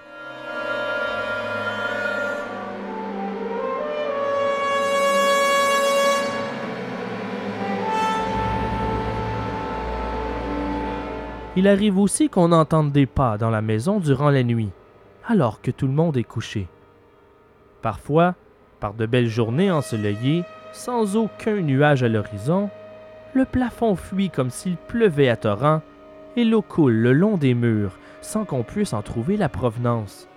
Il arrive aussi qu'on entende des pas dans la maison durant la nuit, alors que tout le monde est couché. Parfois, par de belles journées ensoleillées, sans aucun nuage à l'horizon, le plafond fuit comme s'il pleuvait à torrent et l'eau coule le long des murs sans qu'on puisse en trouver la provenance.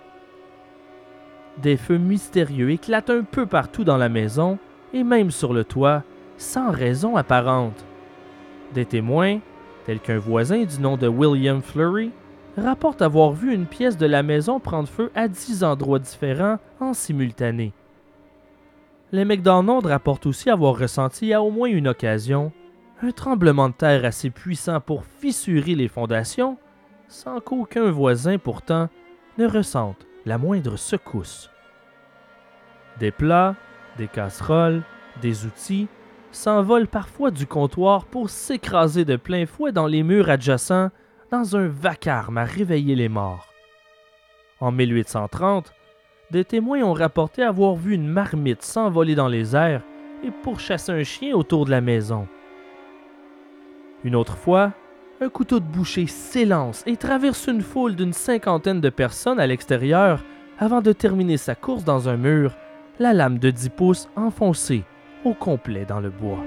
Des feux mystérieux éclatent un peu partout dans la maison et même sur le toit, sans raison apparente. Des témoins, tels qu'un voisin du nom de William Fleury, rapportent avoir vu une pièce de la maison prendre feu à dix endroits différents en simultané. Les McDonald's rapportent aussi avoir ressenti à au moins une occasion un tremblement de terre assez puissant pour fissurer les fondations, sans qu'aucun voisin pourtant ne ressente la moindre secousse. Des plats, des casseroles, des outils s'envolent parfois du comptoir pour s'écraser de plein fouet dans les murs adjacents dans un vacarme à réveiller les morts. En 1830, des témoins ont rapporté avoir vu une marmite s'envoler dans les airs et pourchasser un chien autour de la maison. Une autre fois, un couteau de boucher s'élance et traverse une foule d'une cinquantaine de personnes à l'extérieur avant de terminer sa course dans un mur, la lame de 10 pouces enfoncée au complet dans le bois.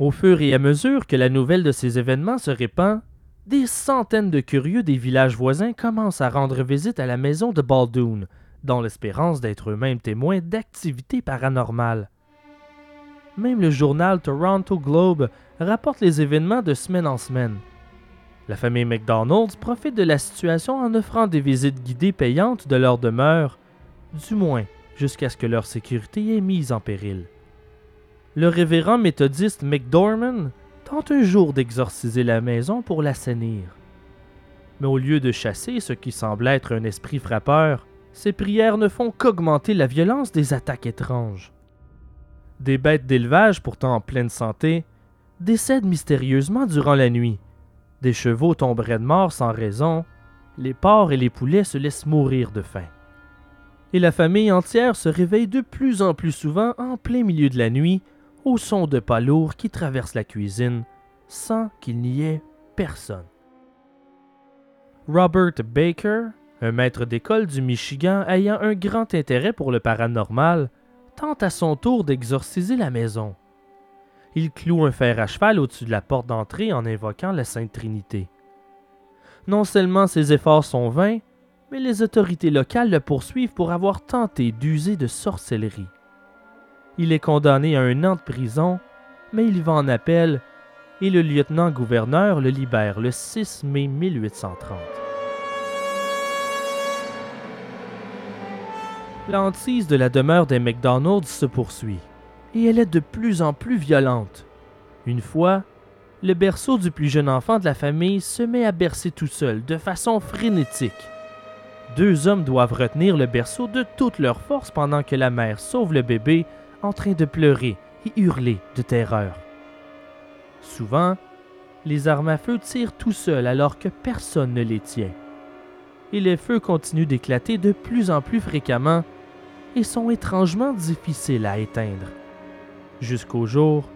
Au fur et à mesure que la nouvelle de ces événements se répand, des centaines de curieux des villages voisins commencent à rendre visite à la maison de Baldoon, dans l'espérance d'être eux-mêmes témoins d'activités paranormales. Même le journal Toronto Globe rapporte les événements de semaine en semaine. La famille McDonald's profite de la situation en offrant des visites guidées payantes de leur demeure, du moins jusqu'à ce que leur sécurité est mise en péril. Le révérend méthodiste McDorman tente un jour d'exorciser la maison pour l'assainir. Mais au lieu de chasser ce qui semble être un esprit frappeur, ses prières ne font qu'augmenter la violence des attaques étranges. Des bêtes d'élevage pourtant en pleine santé décèdent mystérieusement durant la nuit. Des chevaux tomberaient de mort sans raison, les porcs et les poulets se laissent mourir de faim. Et la famille entière se réveille de plus en plus souvent en plein milieu de la nuit au son de pas lourds qui traversent la cuisine sans qu'il n'y ait personne. Robert Baker, un maître d'école du Michigan ayant un grand intérêt pour le paranormal, tente à son tour d'exorciser la maison. Il cloue un fer à cheval au-dessus de la porte d'entrée en invoquant la Sainte Trinité. Non seulement ses efforts sont vains, mais les autorités locales le poursuivent pour avoir tenté d'user de sorcellerie. Il est condamné à un an de prison, mais il va en appel et le lieutenant-gouverneur le libère le 6 mai 1830. L'hantise de la demeure des McDonald's se poursuit, et elle est de plus en plus violente. Une fois, le berceau du plus jeune enfant de la famille se met à bercer tout seul, de façon frénétique. Deux hommes doivent retenir le berceau de toute leur force pendant que la mère sauve le bébé en train de pleurer et hurler de terreur. Souvent, les armes à feu tirent tout seuls alors que personne ne les tient. Et les feux continuent d'éclater de plus en plus fréquemment et sont étrangement difficiles à éteindre, jusqu'au jour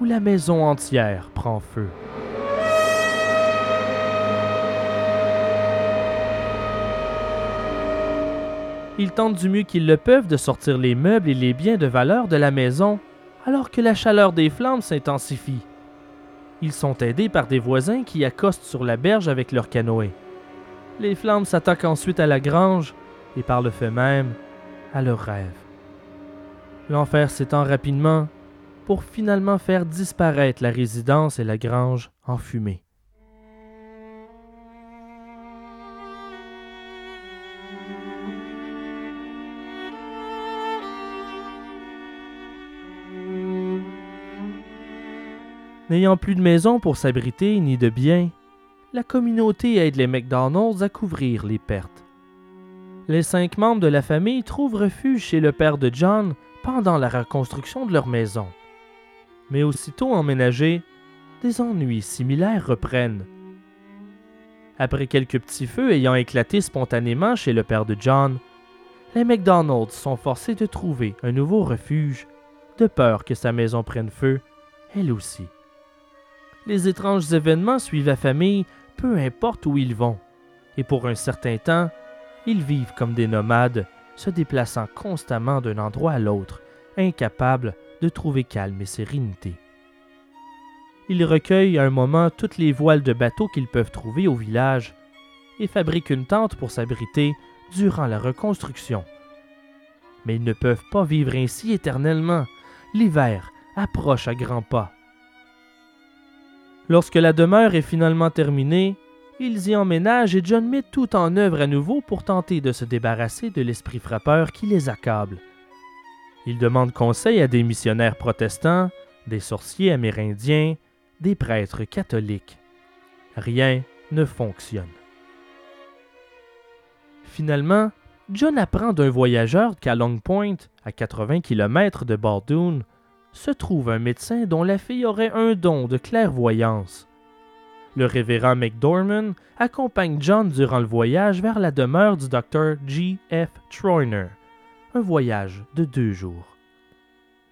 où la maison entière prend feu. Ils tentent du mieux qu'ils le peuvent de sortir les meubles et les biens de valeur de la maison, alors que la chaleur des flammes s'intensifie. Ils sont aidés par des voisins qui accostent sur la berge avec leur canoë. Les flammes s'attaquent ensuite à la grange et par le fait même à leurs rêves. L'enfer s'étend rapidement pour finalement faire disparaître la résidence et la grange en fumée. N'ayant plus de maison pour s'abriter ni de biens, la communauté aide les McDonald's à couvrir les pertes. Les cinq membres de la famille trouvent refuge chez le père de John pendant la reconstruction de leur maison. Mais aussitôt emménagés, des ennuis similaires reprennent. Après quelques petits feux ayant éclaté spontanément chez le père de John, les McDonald's sont forcés de trouver un nouveau refuge, de peur que sa maison prenne feu, elle aussi les étranges événements suivent la famille, peu importe où ils vont. Et pour un certain temps, ils vivent comme des nomades, se déplaçant constamment d'un endroit à l'autre, incapables de trouver calme et sérénité. Ils recueillent à un moment toutes les voiles de bateaux qu'ils peuvent trouver au village et fabriquent une tente pour s'abriter durant la reconstruction. Mais ils ne peuvent pas vivre ainsi éternellement. L'hiver approche à grands pas. Lorsque la demeure est finalement terminée, ils y emménagent et John met tout en œuvre à nouveau pour tenter de se débarrasser de l'esprit frappeur qui les accable. Il demande conseil à des missionnaires protestants, des sorciers amérindiens, des prêtres catholiques. Rien ne fonctionne. Finalement, John apprend d'un voyageur qu'à Long Point, à 80 km de Baldoon, se trouve un médecin dont la fille aurait un don de clairvoyance. Le révérend McDorman accompagne John durant le voyage vers la demeure du docteur G. F. Troyner, un voyage de deux jours.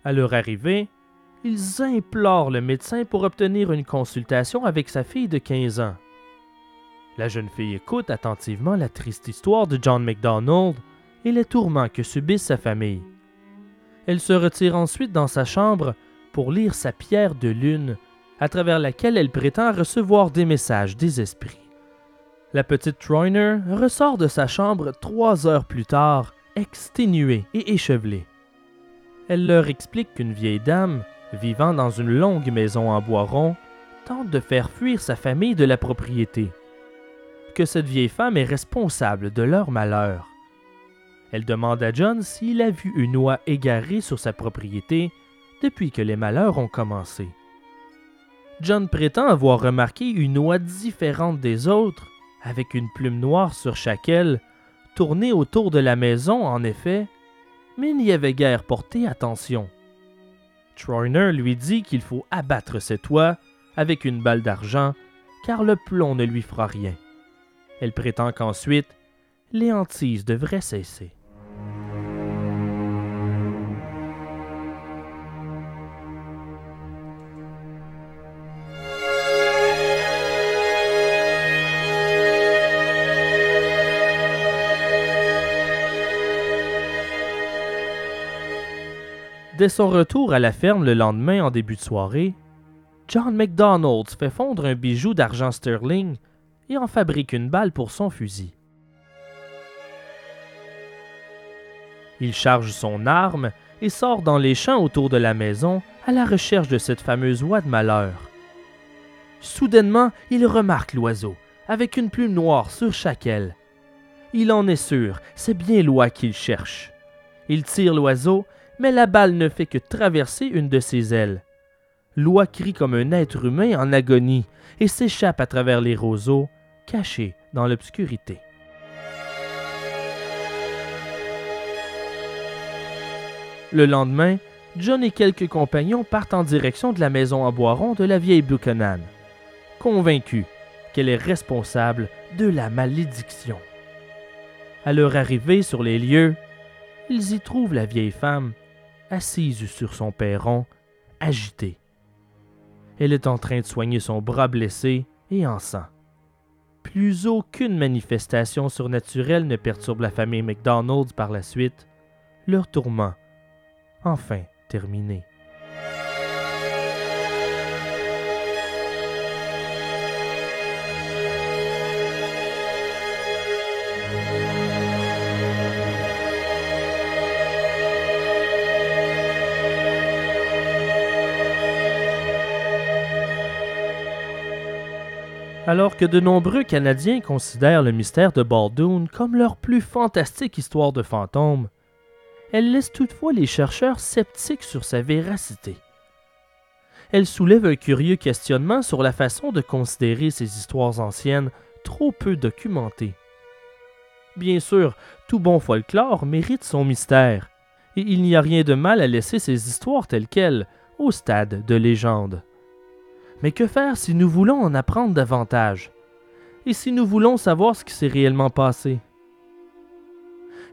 À leur arrivée, ils implorent le médecin pour obtenir une consultation avec sa fille de 15 ans. La jeune fille écoute attentivement la triste histoire de John MacDonald et les tourments que subissent sa famille. Elle se retire ensuite dans sa chambre pour lire sa pierre de lune, à travers laquelle elle prétend recevoir des messages des esprits. La petite Troyner ressort de sa chambre trois heures plus tard, exténuée et échevelée. Elle leur explique qu'une vieille dame, vivant dans une longue maison en bois rond, tente de faire fuir sa famille de la propriété. Que cette vieille femme est responsable de leur malheur. Elle demande à John s'il a vu une oie égarée sur sa propriété depuis que les malheurs ont commencé. John prétend avoir remarqué une oie différente des autres, avec une plume noire sur chaque aile, tournée autour de la maison en effet, mais n'y avait guère porté attention. Troyner lui dit qu'il faut abattre cette oie avec une balle d'argent, car le plomb ne lui fera rien. Elle prétend qu'ensuite, les hantises devraient cesser. Dès son retour à la ferme le lendemain en début de soirée, John McDonald fait fondre un bijou d'argent sterling et en fabrique une balle pour son fusil. Il charge son arme et sort dans les champs autour de la maison à la recherche de cette fameuse oie de malheur. Soudainement, il remarque l'oiseau, avec une plume noire sur chaque aile. Il en est sûr, c'est bien l'oie qu'il cherche. Il tire l'oiseau mais la balle ne fait que traverser une de ses ailes. L'oie crie comme un être humain en agonie et s'échappe à travers les roseaux, caché dans l'obscurité. Le lendemain, John et quelques compagnons partent en direction de la maison en boiron de la vieille Buchanan, convaincus qu'elle est responsable de la malédiction. À leur arrivée sur les lieux, ils y trouvent la vieille femme assise sur son perron, agitée. Elle est en train de soigner son bras blessé et en sang. plus aucune manifestation surnaturelle ne perturbe la famille McDonald's par la suite, leur tourment, enfin terminé. Alors que de nombreux Canadiens considèrent le mystère de Baldoon comme leur plus fantastique histoire de fantôme, elle laisse toutefois les chercheurs sceptiques sur sa véracité. Elle soulève un curieux questionnement sur la façon de considérer ces histoires anciennes trop peu documentées. Bien sûr, tout bon folklore mérite son mystère, et il n'y a rien de mal à laisser ces histoires telles quelles, au stade de légende. Mais que faire si nous voulons en apprendre davantage? Et si nous voulons savoir ce qui s'est réellement passé?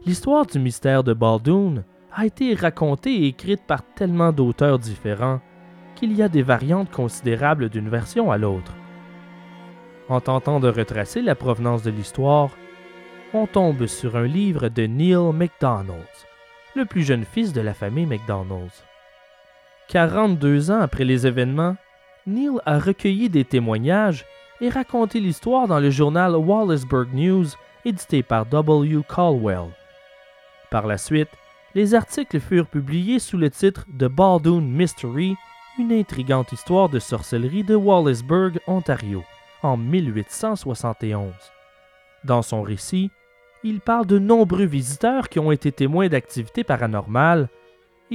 L'histoire du mystère de Baldoon a été racontée et écrite par tellement d'auteurs différents qu'il y a des variantes considérables d'une version à l'autre. En tentant de retracer la provenance de l'histoire, on tombe sur un livre de Neil MacDonald, le plus jeune fils de la famille MacDonald. 42 ans après les événements, Neil a recueilli des témoignages et raconté l'histoire dans le journal Wallaceburg News, édité par W. Caldwell. Par la suite, les articles furent publiés sous le titre de Baldoon Mystery, une intrigante histoire de sorcellerie de Wallaceburg, Ontario, en 1871. Dans son récit, il parle de nombreux visiteurs qui ont été témoins d'activités paranormales,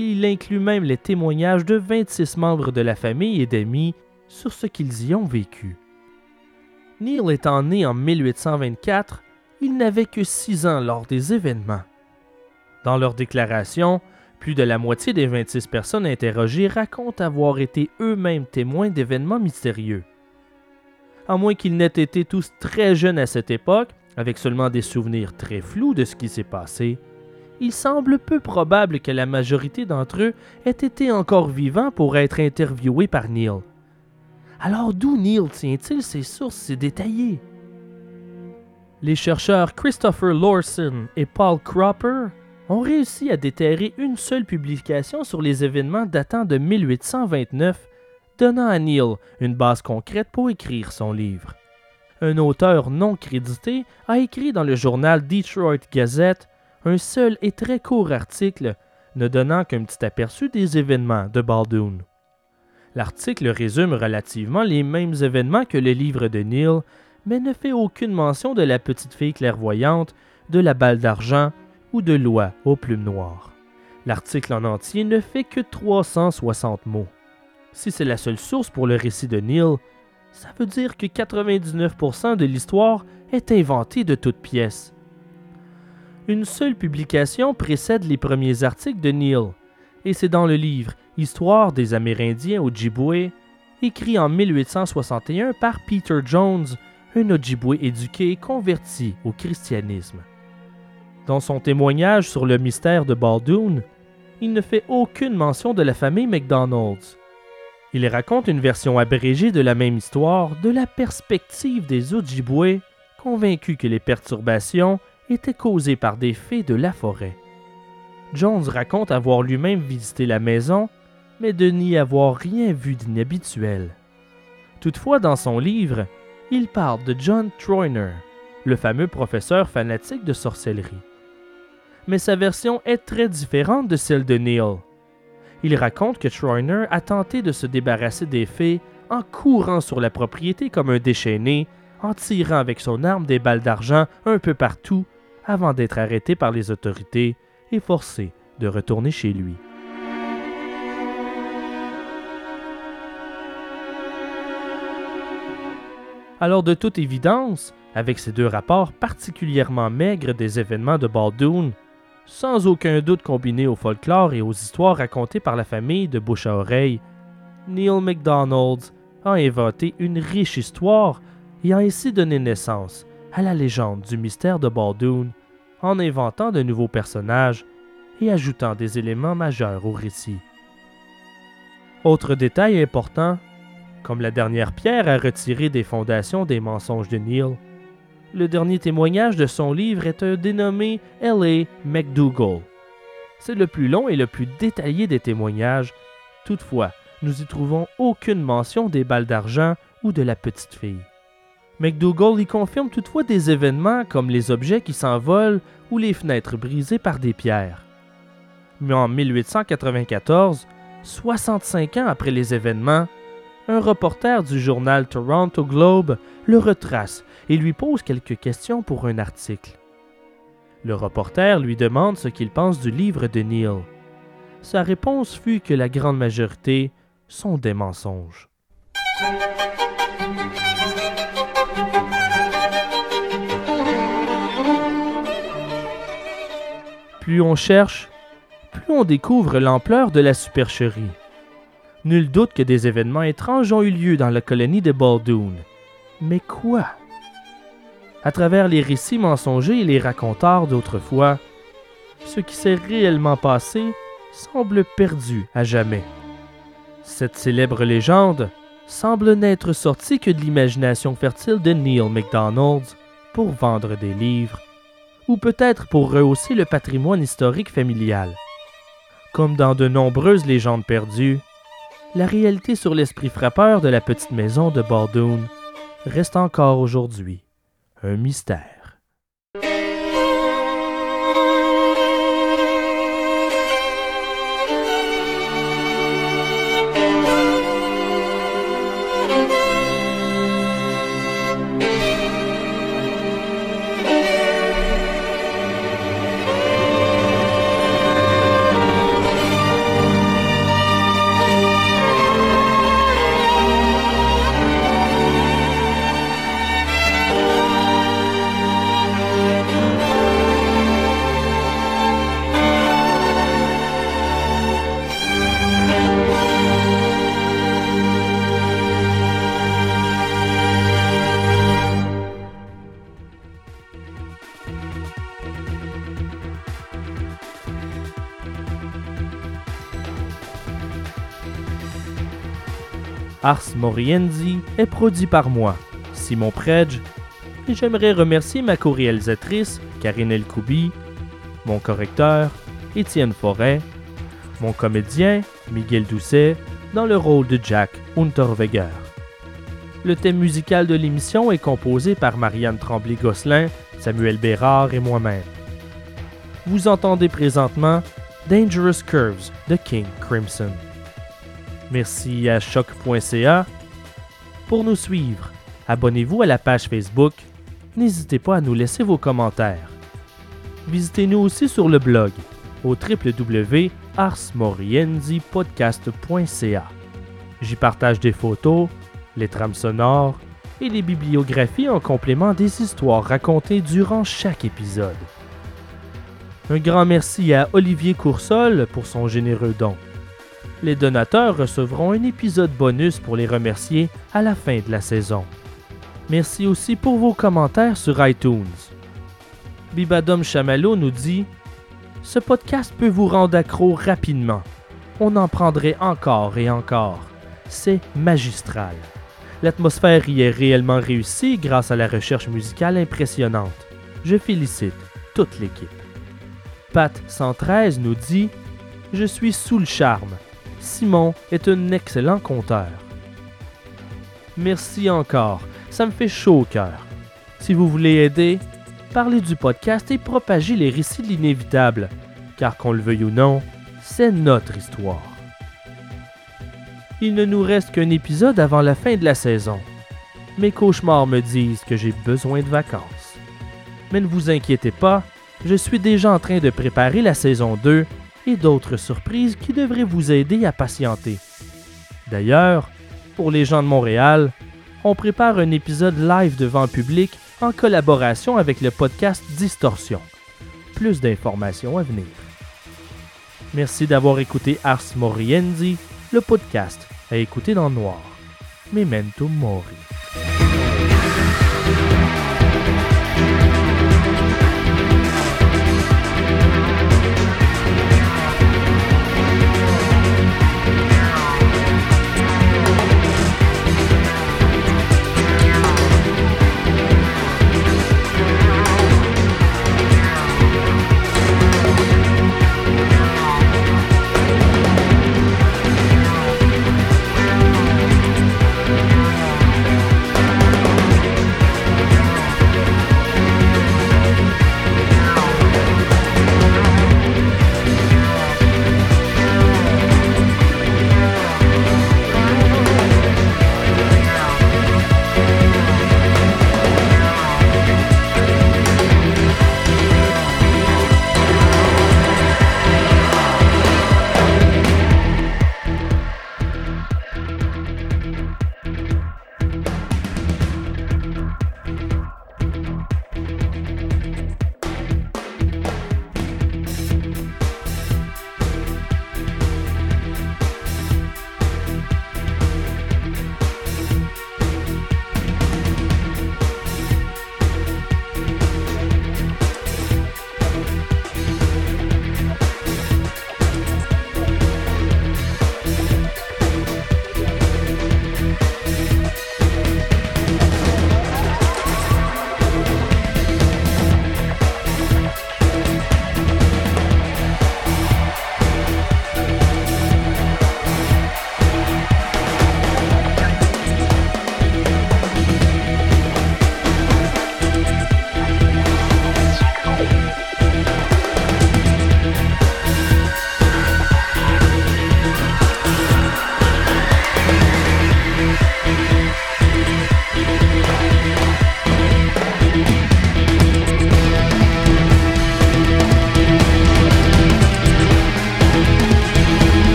il inclut même les témoignages de 26 membres de la famille et d'amis sur ce qu'ils y ont vécu. Neil étant né en 1824, il n'avait que 6 ans lors des événements. Dans leur déclaration, plus de la moitié des 26 personnes interrogées racontent avoir été eux-mêmes témoins d'événements mystérieux. À moins qu'ils n'aient été tous très jeunes à cette époque, avec seulement des souvenirs très flous de ce qui s'est passé, il semble peu probable que la majorité d'entre eux aient été encore vivants pour être interviewés par Neil. Alors d'où Neil tient-il ses sources si détaillées? Les chercheurs Christopher Lawson et Paul Cropper ont réussi à déterrer une seule publication sur les événements datant de 1829, donnant à Neil une base concrète pour écrire son livre. Un auteur non crédité a écrit dans le journal Detroit Gazette un seul et très court article ne donnant qu'un petit aperçu des événements de Baldoon. L'article résume relativement les mêmes événements que le livre de Neil, mais ne fait aucune mention de la petite fille clairvoyante, de la balle d'argent ou de l'oie aux plumes noires. L'article en entier ne fait que 360 mots. Si c'est la seule source pour le récit de Neil, ça veut dire que 99% de l'histoire est inventée de toutes pièces une seule publication précède les premiers articles de Neil, et c'est dans le livre Histoire des Amérindiens Ojibwe, écrit en 1861 par Peter Jones, un Ojibwe éduqué et converti au christianisme. Dans son témoignage sur le mystère de Baldoon, il ne fait aucune mention de la famille McDonald's. Il raconte une version abrégée de la même histoire de la perspective des Ojibwe, convaincus que les perturbations était causé par des fées de la forêt. Jones raconte avoir lui-même visité la maison, mais de n'y avoir rien vu d'inhabituel. Toutefois, dans son livre, il parle de John Troyner, le fameux professeur fanatique de sorcellerie. Mais sa version est très différente de celle de Neil. Il raconte que Troyner a tenté de se débarrasser des fées en courant sur la propriété comme un déchaîné, en tirant avec son arme des balles d'argent un peu partout avant d'être arrêté par les autorités et forcé de retourner chez lui. Alors de toute évidence, avec ces deux rapports particulièrement maigres des événements de Baldoon, sans aucun doute combinés au folklore et aux histoires racontées par la famille de bouche à oreille, Neil MacDonald a inventé une riche histoire et a ainsi donné naissance à la légende du mystère de Baldoon en inventant de nouveaux personnages et ajoutant des éléments majeurs au récit. Autre détail important, comme la dernière pierre à retirer des fondations des mensonges de Neil, Le dernier témoignage de son livre est un dénommé L.A. McDougall. C'est le plus long et le plus détaillé des témoignages. Toutefois, nous y trouvons aucune mention des balles d'argent ou de la petite fille. McDougall y confirme toutefois des événements comme les objets qui s'envolent ou les fenêtres brisées par des pierres. Mais en 1894, 65 ans après les événements, un reporter du journal Toronto Globe le retrace et lui pose quelques questions pour un article. Le reporter lui demande ce qu'il pense du livre de Neil. Sa réponse fut que la grande majorité sont des mensonges. Plus on cherche, plus on découvre l'ampleur de la supercherie. Nul doute que des événements étranges ont eu lieu dans la colonie de Baldoon. Mais quoi? À travers les récits mensongers et les racontars d'autrefois, ce qui s'est réellement passé semble perdu à jamais. Cette célèbre légende semble n'être sortie que de l'imagination fertile de Neil MacDonald pour vendre des livres, ou peut-être pour rehausser le patrimoine historique familial. Comme dans de nombreuses légendes perdues, la réalité sur l'esprit frappeur de la petite maison de Baldoon reste encore aujourd'hui un mystère. Ars Moriendi est produit par moi, Simon Predge, et j'aimerais remercier ma co-réalisatrice, Karine Elkoubi, mon correcteur, Étienne Forêt, mon comédien, Miguel Doucet, dans le rôle de Jack Unterweger. Le thème musical de l'émission est composé par Marianne Tremblay-Gosselin, Samuel Bérard et moi-même. Vous entendez présentement Dangerous Curves de King Crimson. Merci à choc.ca pour nous suivre. Abonnez-vous à la page Facebook. N'hésitez pas à nous laisser vos commentaires. Visitez-nous aussi sur le blog au www.arsmorienzipodcast.ca. J'y partage des photos, les trames sonores et les bibliographies en complément des histoires racontées durant chaque épisode. Un grand merci à Olivier Coursol pour son généreux don. Les donateurs recevront un épisode bonus pour les remercier à la fin de la saison. Merci aussi pour vos commentaires sur iTunes. Bibadom Chamallow nous dit Ce podcast peut vous rendre accro rapidement. On en prendrait encore et encore. C'est magistral. L'atmosphère y est réellement réussie grâce à la recherche musicale impressionnante. Je félicite toute l'équipe. Pat 113 nous dit Je suis sous le charme. Simon est un excellent conteur. Merci encore, ça me fait chaud au cœur. Si vous voulez aider, parlez du podcast et propagez les récits de l'inévitable, car qu'on le veuille ou non, c'est notre histoire. Il ne nous reste qu'un épisode avant la fin de la saison. Mes cauchemars me disent que j'ai besoin de vacances. Mais ne vous inquiétez pas, je suis déjà en train de préparer la saison 2 et d'autres surprises qui devraient vous aider à patienter. D'ailleurs, pour les gens de Montréal, on prépare un épisode live devant public en collaboration avec le podcast Distorsion. Plus d'informations à venir. Merci d'avoir écouté Ars Moriendi, le podcast à écouter dans le noir. Memento Mori.